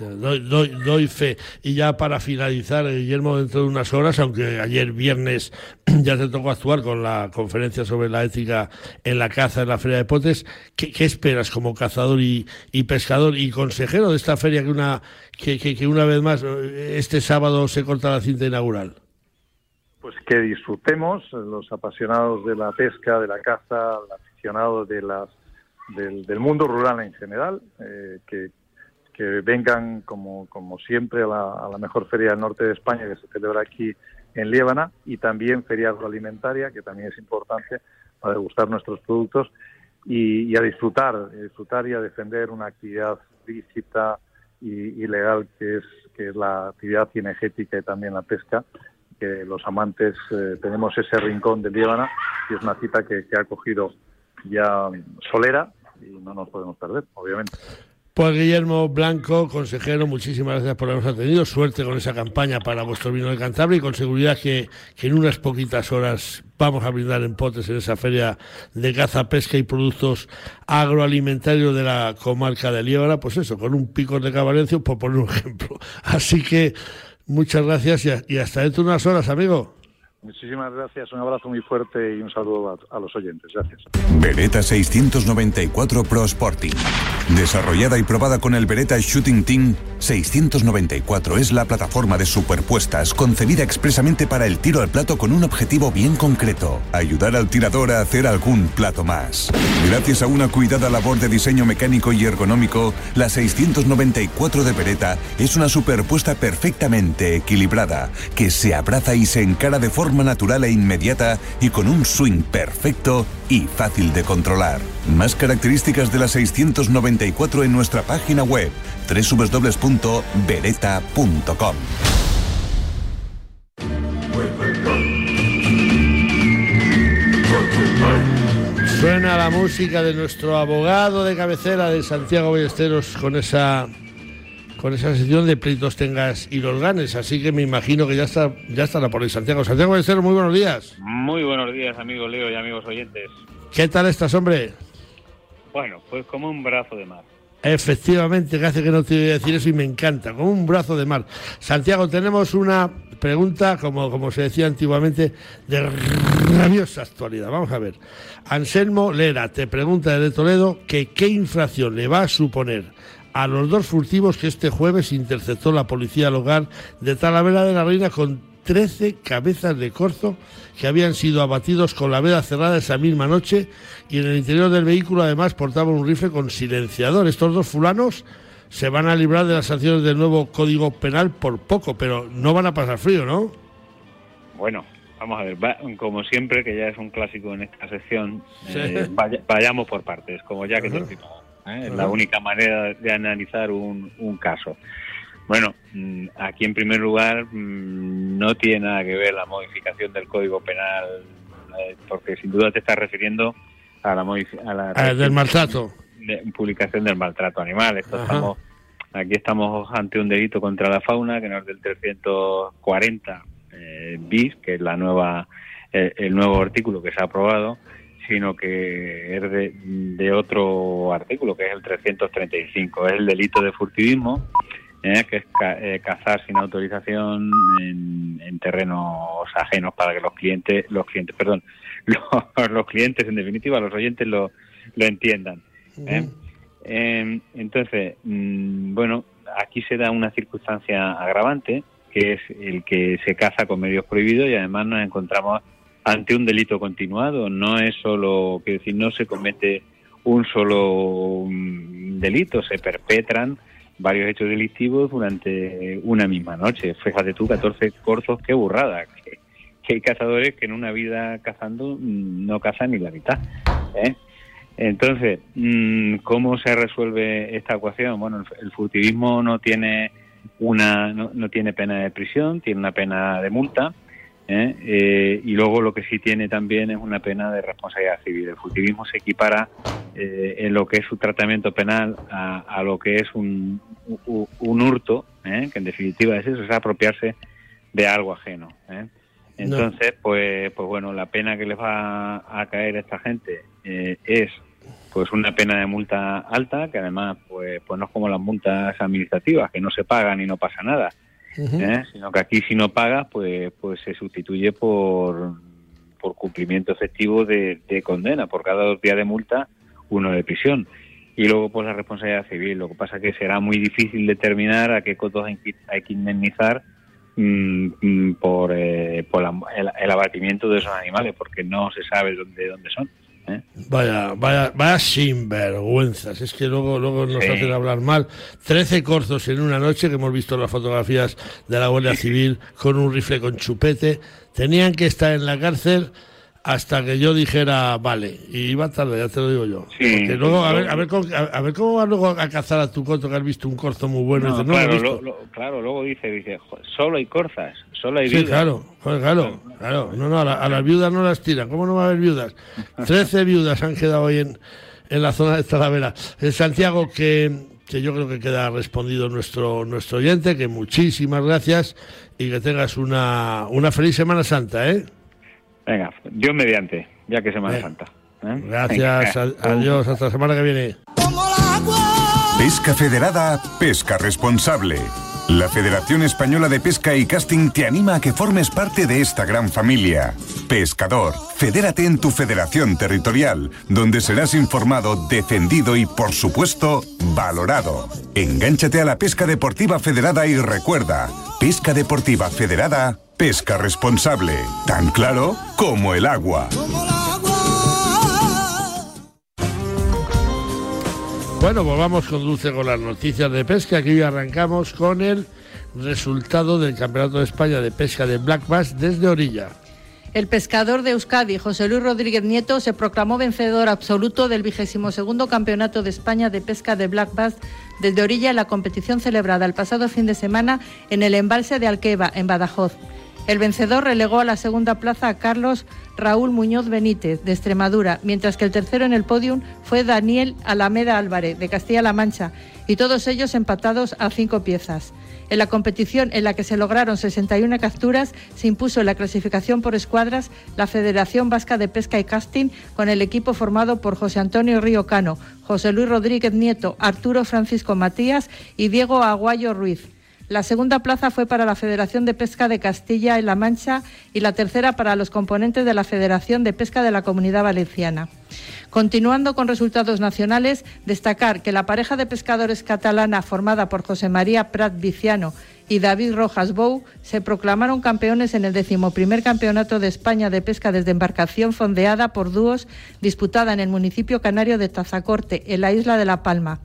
Doy, doy, doy fe. Y ya para finalizar, eh, Guillermo, dentro de unas horas, aunque ayer viernes (clears throat) ya te tocó actuar con la conferencia sobre la ética en la caza en la Feria de Potes, ¿qué, esperas como cazador y, y pescador y consejero de esta feria que una, que, que- que una vez más eh, este sábado se corta la cinta inaugural? Pues que disfrutemos eh, los apasionados de la pesca, de la caza, aficionados de las, del, mundo rural en general, eh, que, vengan como, como siempre a la, a la mejor feria del norte de España que se celebra aquí en Líbana y también feria agroalimentaria, que también es importante para degustar nuestros productos y, a disfrutar, a disfrutar y a defender una actividad lícita y, y legal que es, que es la actividad cinegética y también la pesca que los amantes eh, tenemos ese rincón de Líbana y es una cita que, ha cogido ya Solera y no nos podemos perder, obviamente. Pues Guillermo Blanco, consejero, muchísimas gracias por habernos atendido. Suerte con esa campaña para vuestro vino de Cantabria y con seguridad que, en unas poquitas horas vamos a brindar en potes en esa feria de caza, pesca y productos agroalimentarios de la comarca de Liébana, pues eso, con un pico de cabalencio, por poner un ejemplo. Así que muchas gracias y, hasta dentro de unas horas, amigo. Muchísimas gracias, un abrazo muy fuerte y un saludo a, a los oyentes. Gracias. Beretta 694 Pro Sporting. Desarrollada y probada con el Beretta Shooting Team, 694 es la plataforma de superpuestas concebida expresamente para el tiro al plato con un objetivo bien concreto, ayudar al tirador a hacer algún plato más. Gracias a una cuidada labor de diseño mecánico y ergonómico, la 694 de Beretta es una superpuesta perfectamente equilibrada, que se abraza y se encara de forma natural e inmediata y con un swing perfecto y fácil de controlar. Más características de la 694 en nuestra página web www.beretta.com. Suena la música de nuestro abogado de cabecera de Santiago Ballesteros con esa con esa sección de pleitos tengas y los ganes, así que me imagino que ya está ya estará por ahí Santiago. Santiago Ballesteros, muy buenos días. Muy buenos días, amigos Leo y amigos oyentes. ¿Qué tal estás, hombre? Bueno, pues como un brazo de mar. Efectivamente, que hace que no te voy a decir eso y me encanta, como un brazo de mar. Santiago, tenemos una pregunta, como, como se decía antiguamente, de rabiosa actualidad. Vamos a ver. Anselmo Lera te pregunta desde Toledo que qué infracción le va a suponer a los dos furtivos que este jueves interceptó la policía local de Talavera de la Reina con 13 cabezas de corzo que habían sido abatidos con la veda cerrada esa misma noche y en el interior del vehículo además portaban un rifle con silenciador. Estos dos fulanos se van a librar de las sanciones del nuevo Código Penal por poco, pero no van a pasar frío, ¿no? Bueno, vamos a ver, va- como siempre, que ya es un clásico en esta sección, Sí. eh, vaya- vayamos por partes, como ya que te ¿eh? Es la única manera de analizar un, un caso. Bueno, mm, aquí en primer lugar mm, no tiene nada que ver la modificación del Código Penal, eh, porque sin duda te estás refiriendo a la, a la Ah, del maltrato. de- publicación del maltrato animal. Esto estamos, aquí estamos ante un delito contra la fauna que no es del 340 eh, bis, que es la nueva eh, el nuevo artículo que se ha aprobado, sino que es de, de otro artículo, que es el 335. Es el delito de furtivismo, eh, que es ca- eh, cazar sin autorización en, en terrenos ajenos para que los clientes, los clientes, perdón, (laughs) los, los clientes, en definitiva, los oyentes lo, lo entiendan. ¿eh? Eh, entonces, mm, bueno, aquí se da una circunstancia agravante, que es el que se caza con medios prohibidos y además nos encontramos ante un delito continuado. No es solo, quiero decir, no se comete un solo mm, delito, se perpetran varios hechos delictivos durante una misma noche. Fíjate tú, 14 corzos, qué burrada. Que, hay cazadores que en una vida cazando mm, no cazan ni la mitad. ¿eh? Entonces, mm, ¿cómo se resuelve esta ecuación? Bueno, el furtivismo no tiene una no, no tiene pena de prisión, tiene una pena de multa. ¿Eh? Eh, y luego lo que sí tiene también es una pena de responsabilidad civil. El furtivismo se equipara eh, en lo que es su tratamiento penal a, a lo que es un, un, un hurto, ¿eh? que en definitiva es eso, es apropiarse de algo ajeno. ¿eh? Entonces, pues, pues bueno, la pena que les va a caer a esta gente eh, es pues una pena de multa alta, que además pues, pues no es como las multas administrativas, que no se pagan y no pasa nada, ¿eh? sino que aquí si no pagas, pues, pues se sustituye por, por cumplimiento efectivo de, de condena, por cada dos días de multa, uno de prisión. Y luego pues la responsabilidad civil, lo que pasa que será muy difícil determinar a qué cotos hay que, hay que indemnizar mm, mm, por, eh, por la- el, el abatimiento de esos animales, porque no se sabe dónde, dónde son. ¿Eh? Vaya, vaya, vaya sinvergüenzas. Es que luego, luego nos Sí. hacen hablar mal. Trece corzos en una noche, que hemos visto las fotografías de la Guardia (laughs) Civil con un rifle con chupete. Tenían que estar en la cárcel hasta que yo dijera vale. Y iba tarde, ya te lo digo yo. Sí. Porque luego, a ver, a ver, cómo- a, a ver cómo vas luego a cazar a tu coto que has visto un corzo muy bueno. No, claro, visto. lo- lo- claro, luego dice, dice, "Joder, solo hay corzas, solo hay Sí, viudas". claro, joder, claro, claro. No, no, a, la- a las viudas no las tiran. ¿Cómo no va a haber viudas? (laughs) Trece viudas han quedado hoy en, en la zona de Talavera. Eh, Santiago, que, que yo creo que queda respondido nuestro, nuestro oyente, que muchísimas gracias y que tengas una, una feliz Semana Santa, ¿eh? Venga, Dios mediante, ya que Semana Santa. ¿eh? Gracias, Venga. a- adiós, hasta la semana que viene. Pesca Federada, pesca responsable. La Federación Española de Pesca y Casting te anima a que formes parte de esta gran familia. Pescador, fedérate en tu federación territorial, donde serás informado, defendido y, por supuesto, valorado. Engánchate a la pesca deportiva federada y recuerda, pesca deportiva federada, pesca responsable. Tan claro como el agua. Bueno, pues vamos con Dulce con las noticias de pesca. Aquí hoy arrancamos con el resultado del Campeonato de España de Pesca de Black Bass desde Orilla. El pescador de Euskadi, José Luis Rodríguez Nieto, se proclamó vencedor absoluto del vigésimo segundo Campeonato de España de Pesca de Black Bass desde orilla en la competición celebrada el pasado fin de semana en el embalse de Alqueva, en Badajoz. El vencedor relegó a la segunda plaza a Carlos Raúl Muñoz Benítez, de Extremadura, mientras que el tercero en el podium fue Daniel Alameda Álvarez, de Castilla-La Mancha, y todos ellos empatados a cinco piezas. En la competición en la que se lograron 61 capturas, se impuso en la clasificación por escuadras la Federación Vasca de Pesca y Casting con el equipo formado por José Antonio Río Cano, José Luis Rodríguez Nieto, Arturo Francisco Matías y Diego Aguayo Ruiz. La segunda plaza fue para la Federación de Pesca de Castilla y La Mancha y la tercera para los componentes de la Federación de Pesca de la Comunidad Valenciana. Continuando con resultados nacionales, destacar que la pareja de pescadores catalana formada por José María Prat Viciano y David Rojas Bou se proclamaron campeones en el decimoprimer Campeonato de España de Pesca desde embarcación fondeada por dúos disputada en el municipio canario de Tazacorte, en la isla de La Palma.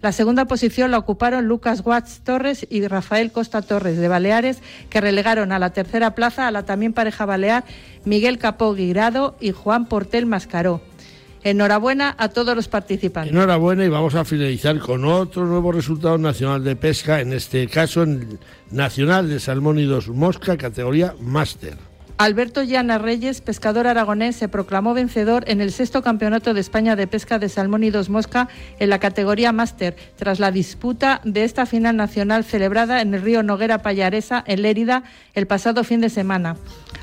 La segunda posición la ocuparon Lucas Watts Torres y Rafael Costa Torres de Baleares, que relegaron a la tercera plaza a la también pareja balear Miguel Capó Guirado y Juan Portel Mascaró. Enhorabuena a todos los participantes. Enhorabuena y vamos a finalizar con otro nuevo resultado nacional de pesca, en este caso en Nacional de Salmónidos Mosca, categoría Máster. Alberto Llana Reyes, pescador aragonés, se proclamó vencedor en el sexto Campeonato de España de Pesca de Salmón y Dos Mosca en la categoría máster, tras la disputa de esta final nacional celebrada en el río Noguera Payaresa, en Lérida, el pasado fin de semana.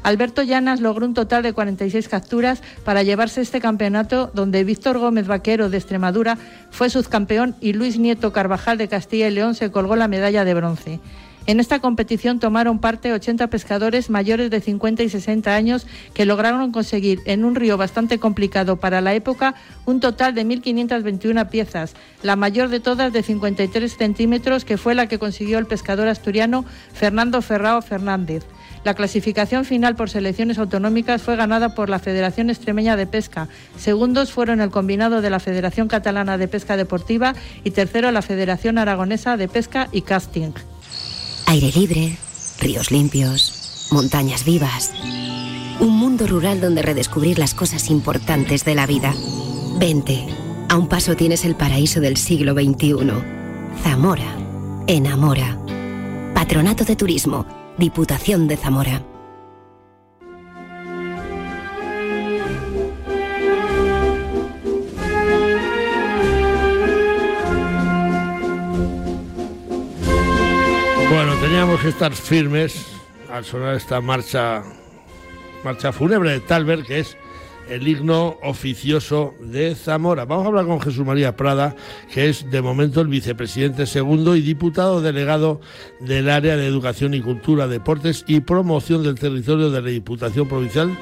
Alberto Llanas logró un total de 46 capturas para llevarse este campeonato, donde Víctor Gómez Vaquero de Extremadura fue subcampeón y Luis Nieto Carvajal de Castilla y León se colgó la medalla de bronce. En esta competición tomaron parte 80 pescadores mayores de 50 y 60 años que lograron conseguir en un río bastante complicado para la época un total de 1.521 piezas, la mayor de todas de 53 centímetros que fue la que consiguió el pescador asturiano Fernando Ferrao Fernández. La clasificación final por selecciones autonómicas fue ganada por la Federación Extremeña de Pesca. Segundos fueron el combinado de la Federación Catalana de Pesca Deportiva y tercero la Federación Aragonesa de Pesca y Casting. Aire libre, ríos limpios, montañas vivas. Un mundo rural donde redescubrir las cosas importantes de la vida. Vente. A un paso tienes el paraíso del siglo XXI. Zamora. Enamora. Patronato de Turismo. Diputación de Zamora. Que estar firmes al sonar esta marcha, marcha fúnebre de Talbert, que es el himno oficioso de Zamora. Vamos a hablar con Jesús María Prada, que es de momento el vicepresidente segundo y diputado delegado del área de Educación y Cultura, Deportes y Promoción del Territorio de la Diputación Provincial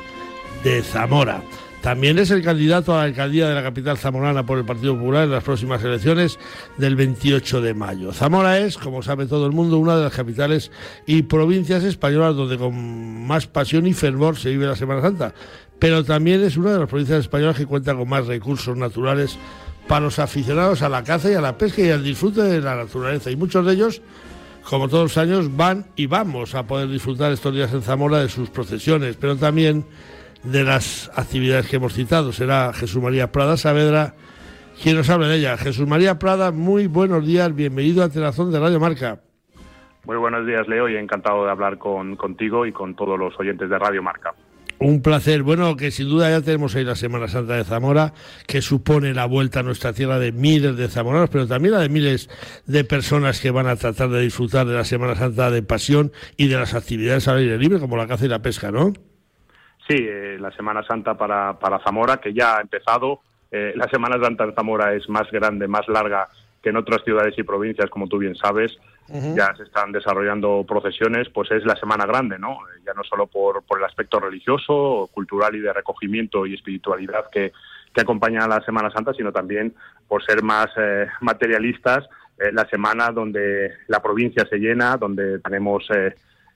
de Zamora. También es el candidato a la alcaldía de la capital zamorana por el Partido Popular en las próximas elecciones del 28 de mayo. Zamora es, como sabe todo el mundo, una de las capitales y provincias españolas donde con más pasión y fervor se vive la Semana Santa, pero también es una de las provincias españolas que cuenta con más recursos naturales para los aficionados a la caza y a la pesca y al disfrute de la naturaleza. Y muchos de ellos como todos los años, van y vamos a poder disfrutar estos días en Zamora de sus procesiones, pero también de las actividades que hemos citado. Será Jesús María Prada Saavedra quien nos hable de ella. Jesús María Prada, muy buenos días, bienvenido a Telazón de Radio Marca. Muy buenos días, Leo, y encantado de hablar con, contigo y con todos los oyentes de Radio Marca. Un placer. Bueno, que sin duda ya tenemos ahí la Semana Santa de Zamora, que supone la vuelta a nuestra tierra de miles de zamoranos, pero también la de miles de personas que van a tratar de disfrutar de la Semana Santa de pasión y de las actividades al aire libre, como la caza y la pesca, ¿no? Sí, eh, la Semana Santa para, para Zamora, que ya ha empezado. Eh, la Semana Santa en Zamora es más grande, más larga que en otras ciudades y provincias, como tú bien sabes. Ya se están desarrollando procesiones, pues es la Semana Grande, ¿no? Ya no solo por, por el aspecto religioso, cultural y de recogimiento y espiritualidad que, que acompaña a la Semana Santa, sino también por ser más eh, materialistas, la semana donde la provincia se llena, donde tenemos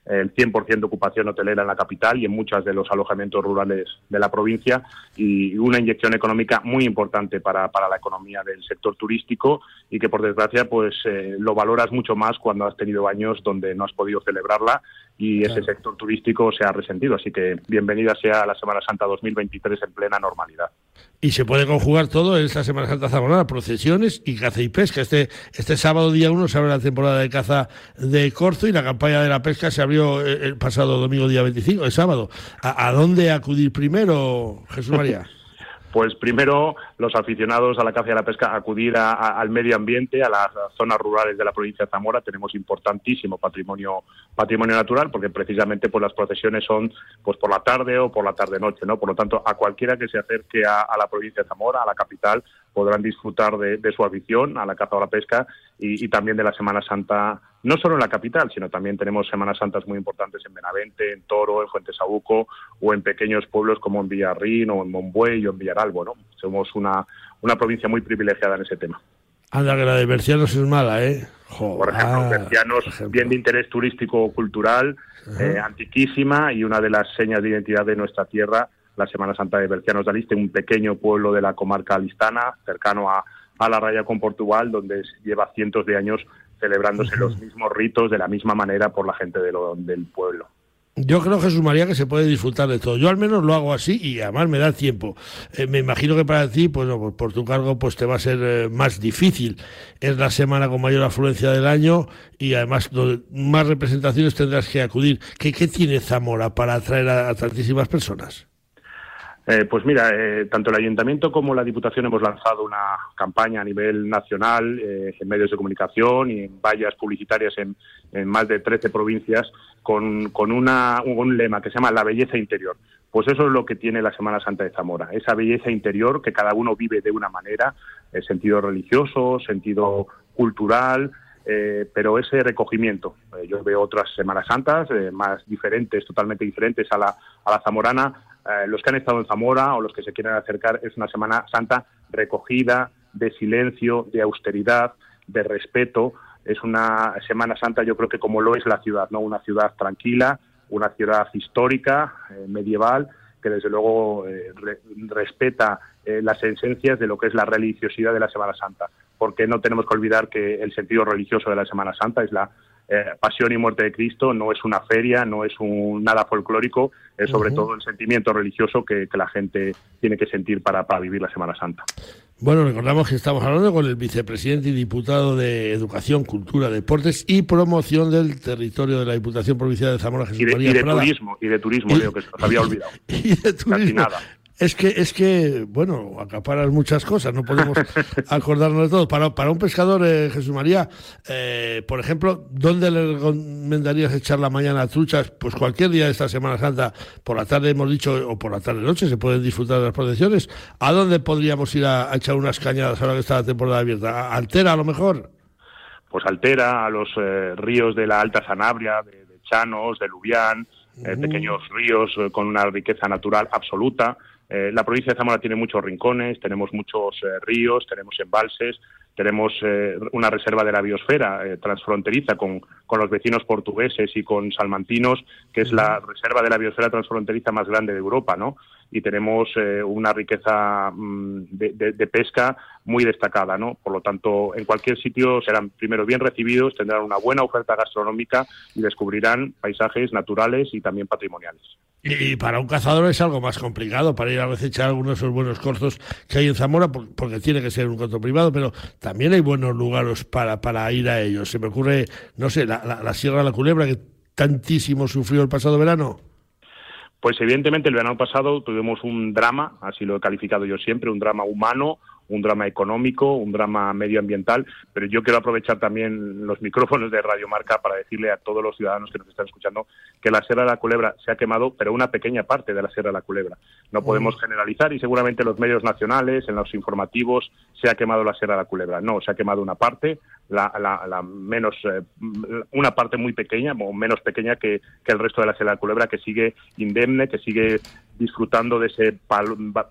el 100% de ocupación hotelera en la capital y en muchos de los alojamientos rurales de la provincia y una inyección económica muy importante para, para la economía del sector turístico y que por desgracia pues eh, lo valoras mucho más cuando has tenido años donde no has podido celebrarla y ese sector turístico se ha resentido. Así que bienvenida sea la Semana Santa 2023 en plena normalidad. Y se puede conjugar todo en esta Semana Santa Zamorana, procesiones y caza y pesca. Este, este sábado día 1 se abre la temporada de caza de Corzo y la campaña de la pesca se abrió eh, el pasado domingo día 25, el sábado. ¿A, a dónde acudir primero, Jesús María? (laughs) Pues primero, los aficionados a la caza y a la pesca acudir al medio ambiente, a las zonas rurales de la provincia de Zamora. Tenemos importantísimo patrimonio patrimonio natural, porque precisamente pues las procesiones son pues por la tarde o por la tarde noche, ¿no? Por lo tanto, a cualquiera que se acerque a, la provincia de Zamora, a la capital, podrán disfrutar de, su afición a la caza o a la pesca y, también de la Semana Santa, no solo en la capital, sino también tenemos Semanas Santas muy importantes en Benavente, en Toro, en Fuentesabuco o en pequeños pueblos como en Villarrín o en Monbuey o en Villaralbo, ¿no? Somos una, una provincia muy privilegiada en ese tema. Anda, que la de Bercianos es mala, ¿eh? Por ejemplo, Bercianos, bien de interés turístico o cultural, eh, antiquísima y una de las señas de identidad de nuestra tierra, la Semana Santa de Bercianos de Aliste, un pequeño pueblo de la comarca alistana, cercano a, a la raya con Portugal, donde lleva cientos de años celebrándose los mismos ritos de la misma manera por la gente de lo, del pueblo. Yo creo, Jesús María, que se puede disfrutar de todo. Yo al menos lo hago así y además me da tiempo. Eh, me imagino que para ti, pues, pues, por tu cargo, pues te va a ser eh, más difícil. Es la semana con mayor afluencia del año y además más representaciones tendrás que acudir. ¿Qué, qué tiene Zamora para atraer a tantísimas personas? Eh, pues mira, eh, tanto el Ayuntamiento como la Diputación hemos lanzado una campaña a nivel nacional eh, en medios de comunicación y en vallas publicitarias en, más de 13 provincias con, una, un lema que se llama La belleza interior. Pues eso es lo que tiene la Semana Santa de Zamora, esa belleza interior que cada uno vive de una manera, sentido religioso, sentido cultural, pero ese recogimiento. yo veo otras Semanas Santas más diferentes, totalmente diferentes a la, a la zamorana, eh, los que han estado en Zamora o los que se quieren acercar, es una Semana Santa recogida, de silencio, de austeridad, de respeto. Es una Semana Santa, yo creo que como lo es la ciudad, ¿no? Una ciudad tranquila, una ciudad histórica, eh, medieval, que desde luego eh, respeta las esencias de lo que es la religiosidad de la Semana Santa. Porque no tenemos que olvidar que el sentido religioso de la Semana Santa es la eh, Pasión y Muerte de Cristo no es una feria, no es un nada folclórico, es sobre todo el sentimiento religioso que, la gente tiene que sentir para, vivir la Semana Santa. Bueno, recordamos que estamos hablando con el vicepresidente y diputado de Educación, Cultura, Deportes y Promoción del Territorio de la Diputación Provincial de Zamora, Jesús y de, María y de turismo, y de turismo, Leo, que se había olvidado. (laughs) Y de turismo. nada. Es que, es que, bueno, acaparas muchas cosas, no podemos (laughs) acordarnos de todo. Para, para un pescador, eh, Jesús María, eh, por ejemplo, ¿dónde le recomendarías echar la mañana a truchas? Pues cualquier día de esta Semana Santa, por la tarde hemos dicho, o por la tarde-noche, se pueden disfrutar de las protecciones. ¿A dónde podríamos ir a, echar unas cañadas ahora que está la temporada abierta? ¿A Altera a lo mejor? Pues Altera, a los eh, ríos de la Alta Sanabria, de, Chanos, de Lubián, pequeños ríos con una riqueza natural absoluta. Eh, la provincia de Zamora tiene muchos rincones, tenemos muchos eh, ríos, tenemos embalses, tenemos eh, una reserva de la biosfera transfronteriza con, con, los vecinos portugueses y con salmantinos, que es la reserva de la biosfera transfronteriza más grande de Europa, ¿no? Y tenemos una riqueza mm, de, de, pesca muy destacada, ¿no? Por lo tanto, en cualquier sitio serán primero bien recibidos, tendrán una buena oferta gastronómica y descubrirán paisajes naturales y también patrimoniales. Y para un cazador es algo más complicado para ir a recechar algunos de esos buenos cortos que hay en Zamora, porque tiene que ser un corto privado, pero también hay buenos lugares para, para ir a ellos. Se me ocurre, no sé, la, la, Sierra de la Culebra, que tantísimo sufrió el pasado verano. Pues evidentemente el verano pasado tuvimos un drama, así lo he calificado yo siempre, un drama humano, un drama económico, un drama medioambiental, pero yo quiero aprovechar también los micrófonos de Radio Marca para decirle a todos los ciudadanos que nos están escuchando que la Sierra de la Culebra se ha quemado, pero una pequeña parte de la Sierra de la Culebra. No podemos generalizar y seguramente en los medios nacionales, en los informativos, se ha quemado la Sierra de la Culebra. No, se ha quemado una parte, la, la, menos, eh, una parte muy pequeña, o menos pequeña que, que el resto de la Sierra de la Culebra, que sigue indemne, que sigue disfrutando de ese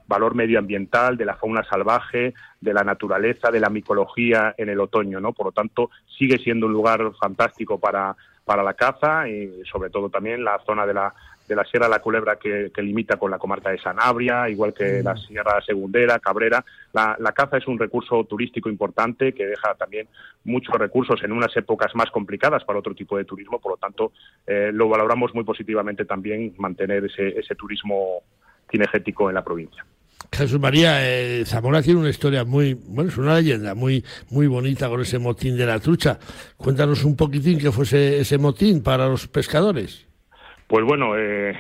valor medioambiental, de la fauna salvaje, de la naturaleza, de la micología en el otoño, ¿no? Por lo tanto, sigue siendo un lugar fantástico para, para la caza y sobre todo también la zona de la de la Sierra de la Culebra que, limita con la comarca de Sanabria, igual que la Sierra Segundera, Cabrera. La, caza es un recurso turístico importante que deja también muchos recursos en unas épocas más complicadas para otro tipo de turismo, por lo tanto eh, lo valoramos muy positivamente también mantener ese, ese turismo cinegético en la provincia. Jesús María, eh, Zamora tiene una historia muy, bueno, es una leyenda muy, muy bonita con ese motín de la trucha. Cuéntanos un poquitín qué fue ese motín para los pescadores. Pues bueno, eh,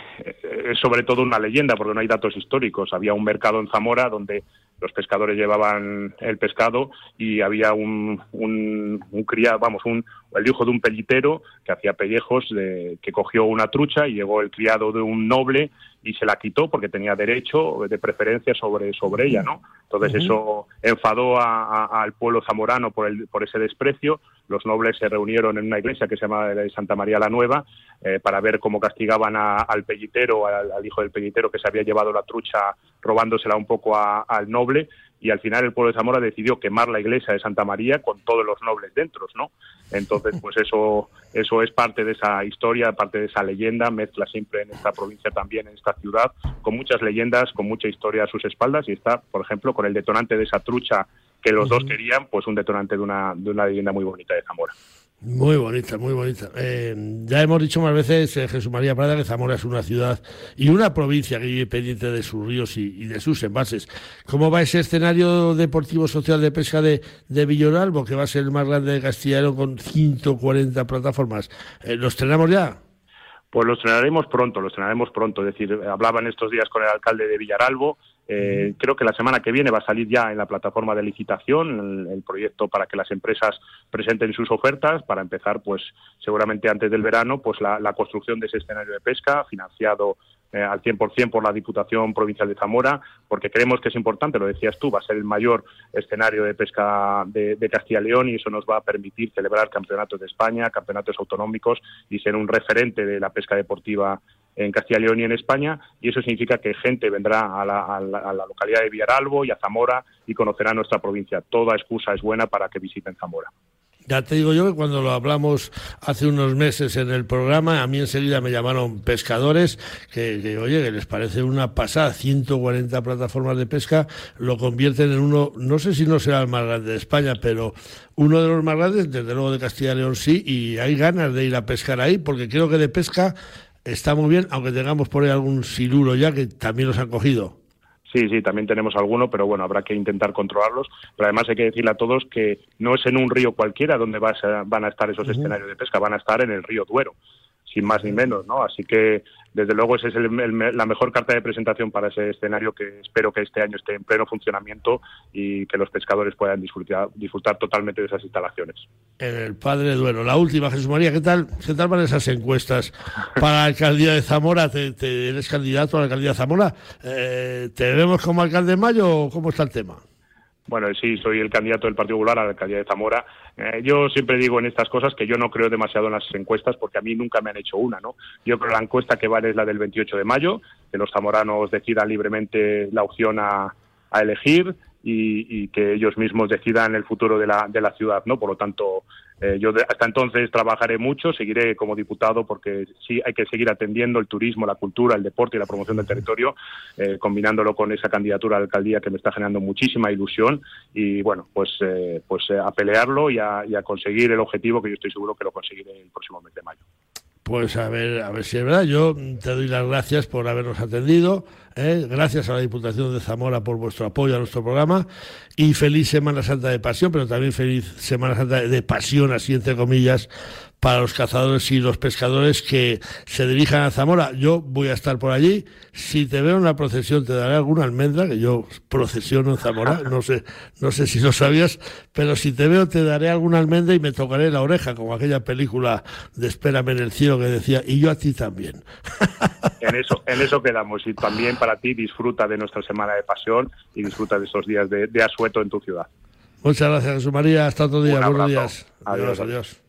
es sobre todo una leyenda porque no hay datos históricos. Había un mercado en Zamora donde los pescadores llevaban el pescado y había un, un, criado, vamos, un, el hijo de un pellitero que hacía pellejos, de, que cogió una trucha y llegó el criado de un noble y se la quitó porque tenía derecho de preferencia sobre, sobre ella, ¿no? Entonces eso enfadó al pueblo zamorano por, el, por ese desprecio. Los nobles se reunieron en una iglesia que se llama Santa María la Nueva eh, para ver cómo castigaban al pellitero, al, hijo del pellitero que se había llevado la trucha robándosela un poco al noble y al final el pueblo de Zamora decidió quemar la iglesia de Santa María con todos los nobles dentro, ¿no? Entonces, pues eso, eso es parte de esa historia, parte de esa leyenda, mezcla siempre en esta provincia también, en esta ciudad, con muchas leyendas, con mucha historia a sus espaldas y está, por ejemplo, con el detonante de esa trucha que los dos querían, pues un detonante de una, de una leyenda muy bonita de Zamora. Muy bonita, muy bonita. Eh, ya hemos dicho más veces, eh, Jesús María Prada, que Zamora es una ciudad y una provincia que vive pendiente de sus ríos y, de sus envases. ¿Cómo va ese escenario deportivo social de pesca de, de Villoralbo, que va a ser el más grande de Castilla con 140 plataformas? Eh, ¿Los tenemos ya? Pues los estrenaremos pronto, los estrenaremos pronto. Es decir, hablaba en estos días con el alcalde de Villaralbo. Eh, creo que la semana que viene va a salir ya en la plataforma de licitación el, proyecto para que las empresas presenten sus ofertas. Para empezar, pues seguramente antes del verano, pues la construcción de ese escenario de pesca financiado eh, al 100% por la Diputación Provincial de Zamora, porque creemos que es importante, lo decías tú, va a ser el mayor escenario de pesca de, Castilla y León y eso nos va a permitir celebrar campeonatos de España, campeonatos autonómicos y ser un referente de la pesca deportiva en Castilla y León y en España, y eso significa que gente vendrá a la, a la localidad de Villaralbo y a Zamora y conocerá nuestra provincia. Toda excusa es buena para que visiten Zamora. Ya te digo yo que cuando lo hablamos hace unos meses en el programa, a mí enseguida me llamaron pescadores que, oye, que les parece una pasada, 140 plataformas de pesca, lo convierten en uno, no sé si no será el más grande de España, pero uno de los más grandes, desde luego de Castilla y León sí, y hay ganas de ir a pescar ahí, porque creo que de pesca está muy bien, aunque tengamos por ahí algún siluro ya que también los han cogido. Sí, sí, también tenemos alguno, pero bueno, habrá que intentar controlarlos. Pero además hay que decirle a todos que no es en un río cualquiera donde van a estar esos escenarios de pesca, van a estar en el río Duero, sin más ni menos, ¿no? Así que desde luego esa es la mejor carta de presentación para ese escenario que espero que este año esté en pleno funcionamiento y que los pescadores puedan disfrutar, disfrutar totalmente de esas instalaciones. En el Padre Duero. La última, Jesús María, ¿qué tal, qué tal van esas encuestas para la alcaldía de Zamora? ¿Te, eres candidato a la alcaldía de Zamora? Eh, ¿Te vemos como alcalde de mayo o cómo está el tema? Bueno, sí, soy el candidato del Partido Popular a la alcaldía de Zamora. Eh, yo siempre digo en estas cosas que yo no creo demasiado en las encuestas porque a mí nunca me han hecho una, ¿no? Yo creo que la encuesta que vale es la del 28 de mayo, que los zamoranos decidan libremente la opción a, a elegir y, que ellos mismos decidan el futuro de la, de la ciudad, ¿no? Por lo tanto, eh, yo hasta entonces trabajaré mucho, seguiré como diputado porque sí hay que seguir atendiendo el turismo, la cultura, el deporte y la promoción del territorio, eh, combinándolo con esa candidatura a la alcaldía que me está generando muchísima ilusión y bueno, pues, eh, pues a pelearlo y a, y a conseguir el objetivo que yo estoy seguro que lo conseguiré el próximo mes de mayo. Pues a ver, a ver si es verdad. Yo te doy las gracias por habernos atendido. ¿eh? Gracias a la Diputación de Zamora por vuestro apoyo a nuestro programa. Y feliz Semana Santa de Pasión, pero también feliz Semana Santa de Pasión, así entre comillas, para los cazadores y los pescadores que se dirijan a Zamora. Yo voy a estar por allí. Si te veo en la procesión, te daré alguna almendra, que yo procesiono en Zamora. No sé, no sé si lo sabías, pero si te veo, te daré alguna almendra y me tocaré la oreja, como aquella película de Espérame en el cielo que decía, y yo a ti también. (laughs) En eso, en eso quedamos. Y también para ti disfruta de nuestra semana de pasión y disfruta de estos días de, asueto en tu ciudad. Muchas gracias, Jesús María. Hasta otro día. Buenos días. adiós. adiós.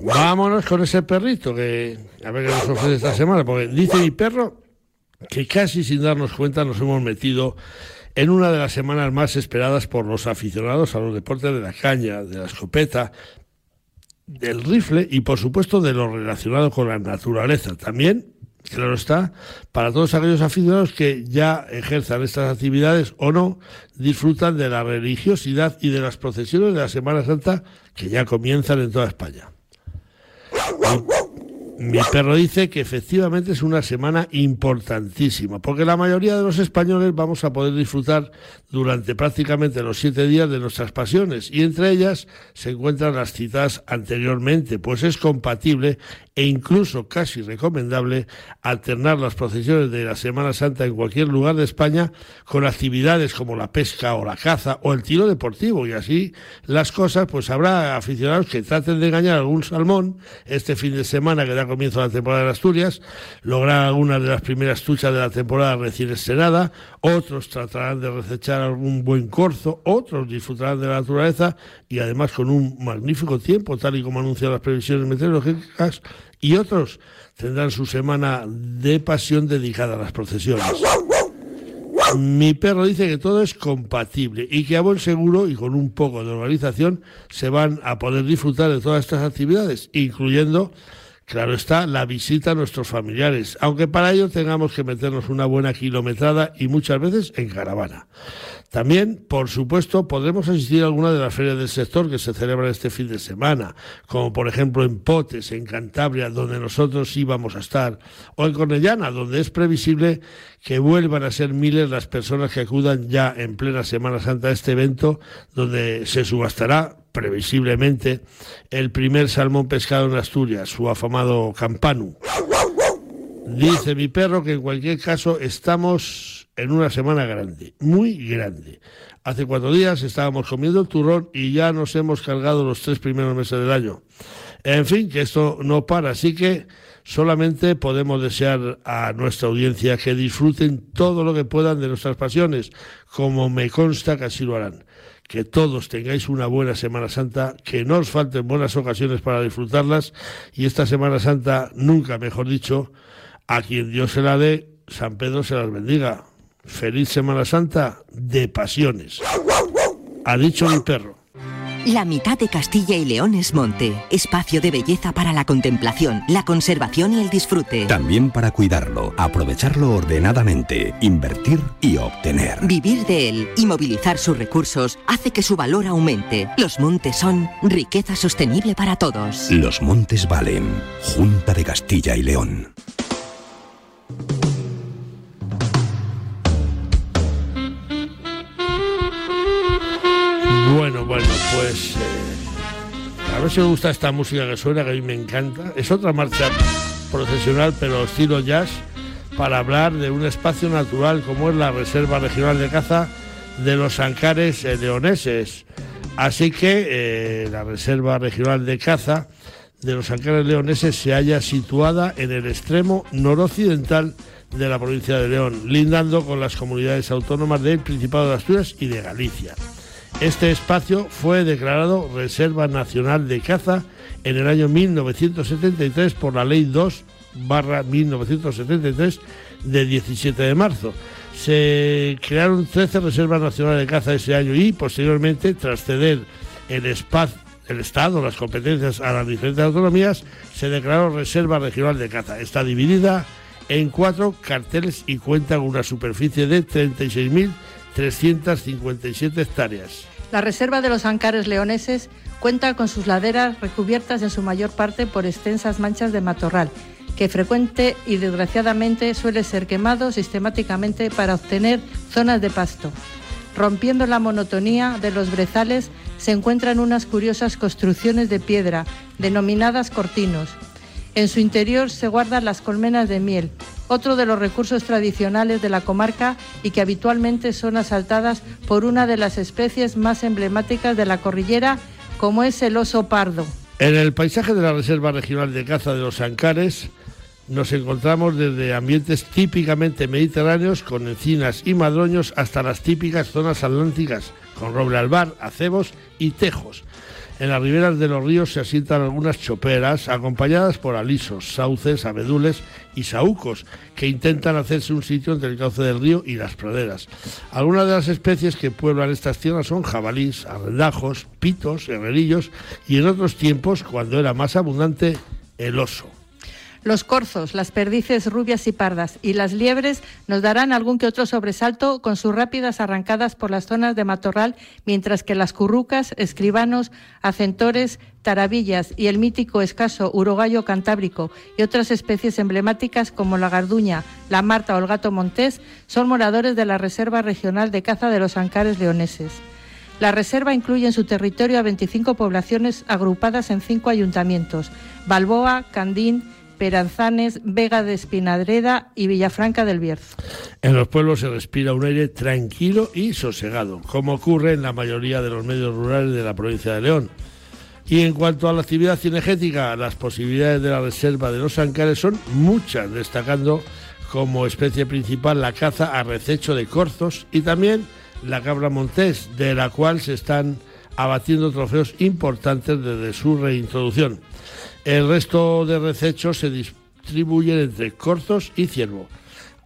Vámonos con ese perrito que a ver qué nos ofrece esta semana, porque dice mi perro que casi sin darnos cuenta nos hemos metido en una de las semanas más esperadas por los aficionados a los deportes de la caña, de la escopeta, del rifle y por supuesto de lo relacionado con la naturaleza. También, claro está, para todos aquellos aficionados que ya ejerzan estas actividades o no, disfrutan de la religiosidad y de las procesiones de la Semana Santa que ya comienzan en toda España. Mi perro dice que efectivamente es una semana importantísima, porque la mayoría de los españoles vamos a poder disfrutar durante prácticamente los siete días de nuestras pasiones, y entre ellas se encuentran las citas anteriormente, pues es compatible e incluso casi recomendable alternar las procesiones de la Semana Santa en cualquier lugar de España con actividades como la pesca o la caza o el tiro deportivo y así las cosas pues habrá aficionados que traten de engañar a algún salmón este fin de semana que da comienzo la temporada de Asturias, lograr algunas de las primeras tuchas de la temporada recién estrenada, otros tratarán de recechar algún buen corzo, otros disfrutarán de la naturaleza y además con un magnífico tiempo, tal y como anuncian las previsiones meteorológicas, y otros tendrán su semana de pasión dedicada a las procesiones. Mi perro dice que todo es compatible y que a buen seguro y con un poco de organización se van a poder disfrutar de todas estas actividades, incluyendo Claro está, la visita a nuestros familiares, aunque para ello tengamos que meternos una buena kilometrada y muchas veces en caravana. También, por supuesto, podremos asistir a alguna de las ferias del sector que se celebran este fin de semana, como por ejemplo en Potes, en Cantabria, donde nosotros íbamos a estar, o en Cornellana, donde es previsible que vuelvan a ser miles las personas que acudan ya en plena Semana Santa a este evento, donde se subastará previsiblemente, el primer salmón pescado en Asturias, su afamado campanu. Dice mi perro que en cualquier caso estamos en una semana grande, muy grande. Hace cuatro días estábamos comiendo el turrón y ya nos hemos cargado los tres primeros meses del año. En fin, que esto no para, así que solamente podemos desear a nuestra audiencia que disfruten todo lo que puedan de nuestras pasiones, como me consta que así lo harán que todos tengáis una buena Semana Santa, que no os falten buenas ocasiones para disfrutarlas y esta Semana Santa, nunca mejor dicho, a quien Dios se la dé, San Pedro se las bendiga. Feliz Semana Santa de pasiones. Ha dicho mi perro. La mitad de Castilla y León es monte, espacio de belleza para la contemplación, la conservación y el disfrute. También para cuidarlo, aprovecharlo ordenadamente, invertir y obtener. Vivir de él y movilizar sus recursos hace que su valor aumente. Los montes son riqueza sostenible para todos. Los montes valen. Junta de Castilla y León. Bueno, bueno, pues eh, a ver si os gusta esta música que suena, que a mí me encanta. Es otra marcha procesional, pero estilo jazz, para hablar de un espacio natural como es la Reserva Regional de Caza de los Ancares eh, Leoneses. Así que eh, la Reserva Regional de Caza de los Ancares Leoneses se halla situada en el extremo noroccidental de la provincia de León, lindando con las comunidades autónomas del Principado de Asturias y de Galicia. Este espacio fue declarado Reserva Nacional de Caza en el año 1973 por la Ley 2 barra 1973 de 17 de marzo. Se crearon 13 reservas nacionales de caza ese año y posteriormente, tras ceder el, el Estado, las competencias a las diferentes autonomías, se declaró Reserva Regional de Caza. Está dividida en cuatro carteles y cuenta con una superficie de 36.000 357 hectáreas. La Reserva de los Ancares Leoneses cuenta con sus laderas recubiertas en su mayor parte por extensas manchas de matorral, que frecuente y desgraciadamente suele ser quemado sistemáticamente para obtener zonas de pasto. Rompiendo la monotonía de los brezales se encuentran unas curiosas construcciones de piedra, denominadas cortinos. En su interior se guardan las colmenas de miel, otro de los recursos tradicionales de la comarca y que habitualmente son asaltadas por una de las especies más emblemáticas de la cordillera, como es el oso pardo. En el paisaje de la Reserva Regional de Caza de los Ancares nos encontramos desde ambientes típicamente mediterráneos con encinas y madroños hasta las típicas zonas atlánticas con roble albar, acebos y tejos en las riberas de los ríos se asientan algunas choperas acompañadas por alisos, sauces, abedules y saúcos que intentan hacerse un sitio entre el cauce del río y las praderas. Algunas de las especies que pueblan estas tierras son jabalís, arrendajos, pitos, herrerillos y en otros tiempos, cuando era más abundante, el oso. Los corzos, las perdices rubias y pardas y las liebres nos darán algún que otro sobresalto con sus rápidas arrancadas por las zonas de matorral, mientras que las currucas, escribanos, acentores, tarabillas y el mítico escaso urogallo cantábrico y otras especies emblemáticas como la garduña, la marta o el gato montés son moradores de la Reserva Regional de Caza de los Ancares Leoneses. La reserva incluye en su territorio a 25 poblaciones agrupadas en cinco ayuntamientos, Balboa, Candín, Peranzanes, Vega de Espinadreda y Villafranca del Bierzo. En los pueblos se respira un aire tranquilo y sosegado, como ocurre en la mayoría de los medios rurales de la provincia de León. Y en cuanto a la actividad cinegética, las posibilidades de la reserva de los Ancares son muchas, destacando como especie principal la caza a rececho de corzos y también la cabra montés, de la cual se están abatiendo trofeos importantes desde su reintroducción. El resto de recechos se distribuyen entre corzos y ciervo.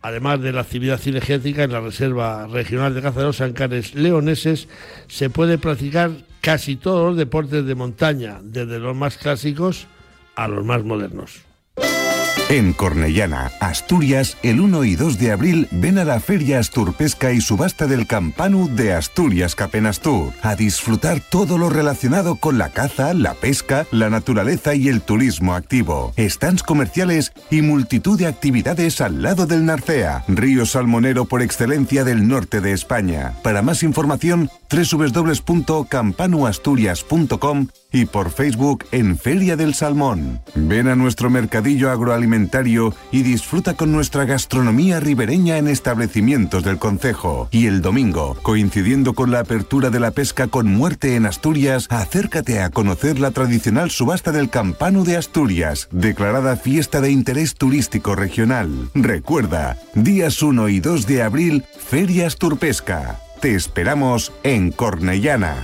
Además de la actividad cinegética en la Reserva Regional de Caza de los Ancares Leoneses, se puede practicar casi todos los deportes de montaña, desde los más clásicos a los más modernos. En Cornellana, Asturias, el 1 y 2 de abril ven a la Feria Asturpesca y subasta del Campanu de Asturias Capenastur a disfrutar todo lo relacionado con la caza, la pesca, la naturaleza y el turismo activo. Stands comerciales y multitud de actividades al lado del Narcea, río salmonero por excelencia del norte de España. Para más información, www.campanuasturias.com y por Facebook en Feria del Salmón. Ven a nuestro mercadillo agroalimentario y disfruta con nuestra gastronomía ribereña en establecimientos del concejo. Y el domingo, coincidiendo con la apertura de la pesca con muerte en Asturias, acércate a conocer la tradicional subasta del Campano de Asturias, declarada fiesta de interés turístico regional. Recuerda, días 1 y 2 de abril, Feria Asturpesca. Te esperamos en Cornellana.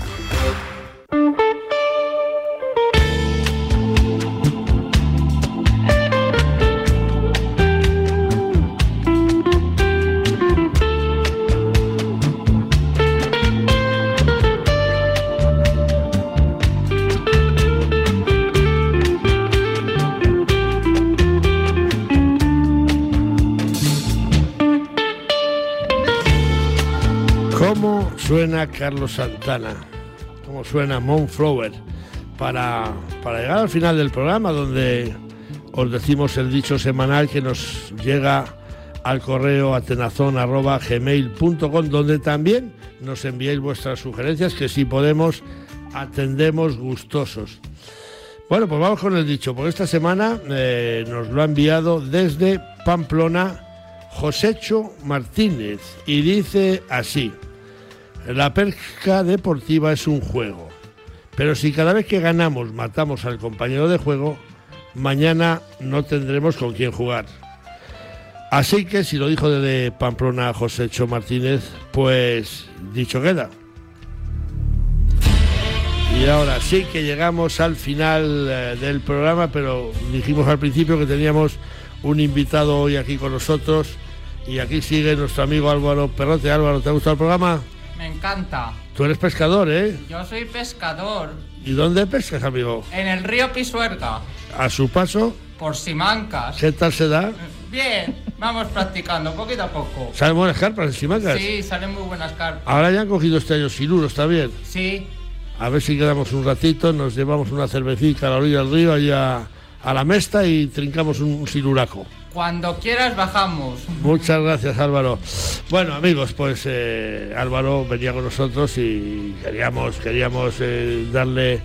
Suena Carlos Santana? ¿Cómo suena Monflower? Para, para llegar al final del programa, donde os decimos el dicho semanal que nos llega al correo atenazón.gmail.com, donde también nos enviáis vuestras sugerencias, que si podemos atendemos gustosos. Bueno, pues vamos con el dicho, porque esta semana eh, nos lo ha enviado desde Pamplona Josecho Martínez y dice así. La pesca deportiva es un juego, pero si cada vez que ganamos matamos al compañero de juego, mañana no tendremos con quién jugar. Así que si lo dijo desde Pamplona José Cho Martínez, pues dicho queda. Y ahora sí que llegamos al final eh, del programa, pero dijimos al principio que teníamos un invitado hoy aquí con nosotros y aquí sigue nuestro amigo Álvaro Perrote. Álvaro, ¿te ha gustado el programa? Me encanta. Tú eres pescador, ¿eh? Yo soy pescador. ¿Y dónde pescas, amigo? En el río Pisuerga. A su paso, Por Simancas. ¿qué tal se da? Bien, vamos practicando poquito a poco. ¿Salen buenas carpas en Simacas? Sí, salen muy buenas carpas. Ahora ya han cogido este año siluro, ¿está bien? Sí, A ver si quedamos un ratito, nos llevamos una cervecita a la orilla del río, allá a la mesta y trincamos un siluraco. Cuando quieras bajamos. Muchas gracias Álvaro. Bueno amigos, pues eh, Álvaro venía con nosotros y queríamos, queríamos eh, darle,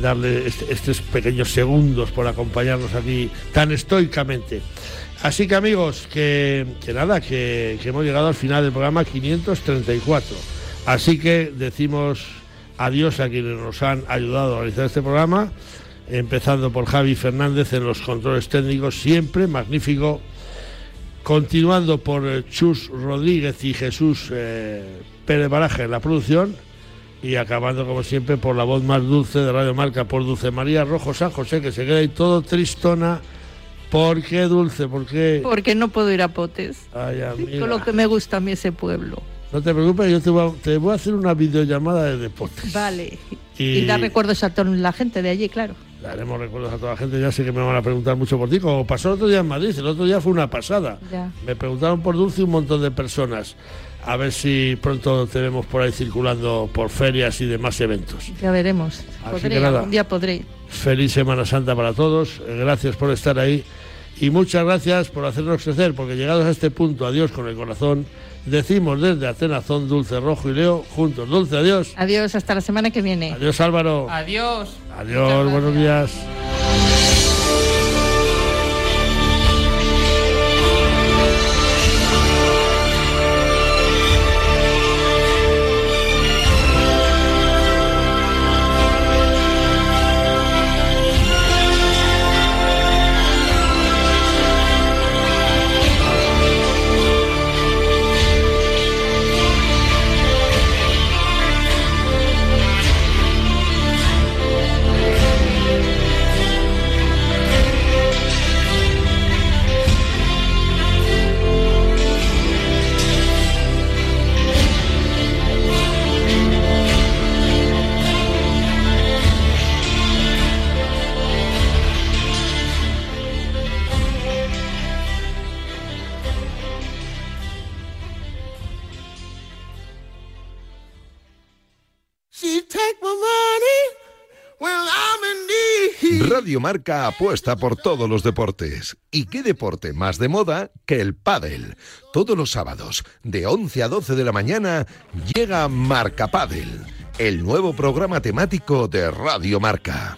darle este- estos pequeños segundos por acompañarnos aquí tan estoicamente. Así que amigos, que, que nada, que, que hemos llegado al final del programa 534. Así que decimos adiós a quienes nos han ayudado a realizar este programa, empezando por Javi Fernández en los controles técnicos, siempre magnífico continuando por eh, Chus Rodríguez y Jesús eh, Pérez Baraja en la producción y acabando como siempre por la voz más dulce de Radio Marca por Dulce María Rojo San José que se queda ahí todo tristona ¿por qué dulce? ¿por qué? Porque no puedo ir a Potes. Ay, amiga. Con lo que me gusta a mí ese pueblo. no te preocupes yo te voy, a, te voy a hacer una videollamada de deportes Vale. Y- Y, dar recuerdos a toda la gente de allí, claro. Daremos recuerdos a toda la gente ya sé que me van a preguntar mucho por ti como pasó el otro día en Madrid el otro día fue una pasada Ya. Me preguntaron por Dulce un montón de personas. A ver si pronto te vemos por ahí circulando por ferias y demás eventos. Ya veremos. Así Podré, que nada. algún día podré. Feliz Semana Santa para todos. eh, Gracias por estar ahí. y muchas gracias por hacernos crecer, porque llegados a este punto, adiós con el corazón, decimos desde Atenazón, Dulce Rojo y Leo, juntos, Dulce, adiós. Adiós, hasta la semana que viene. Adiós Álvaro. Adiós. Adiós, buenos días. Marca apuesta por todos los deportes. ¿Y qué deporte más de moda que el pádel? Todos los sábados, de 11 a 12 de la mañana, llega Marca Pádel, el nuevo programa temático de Radio Marca.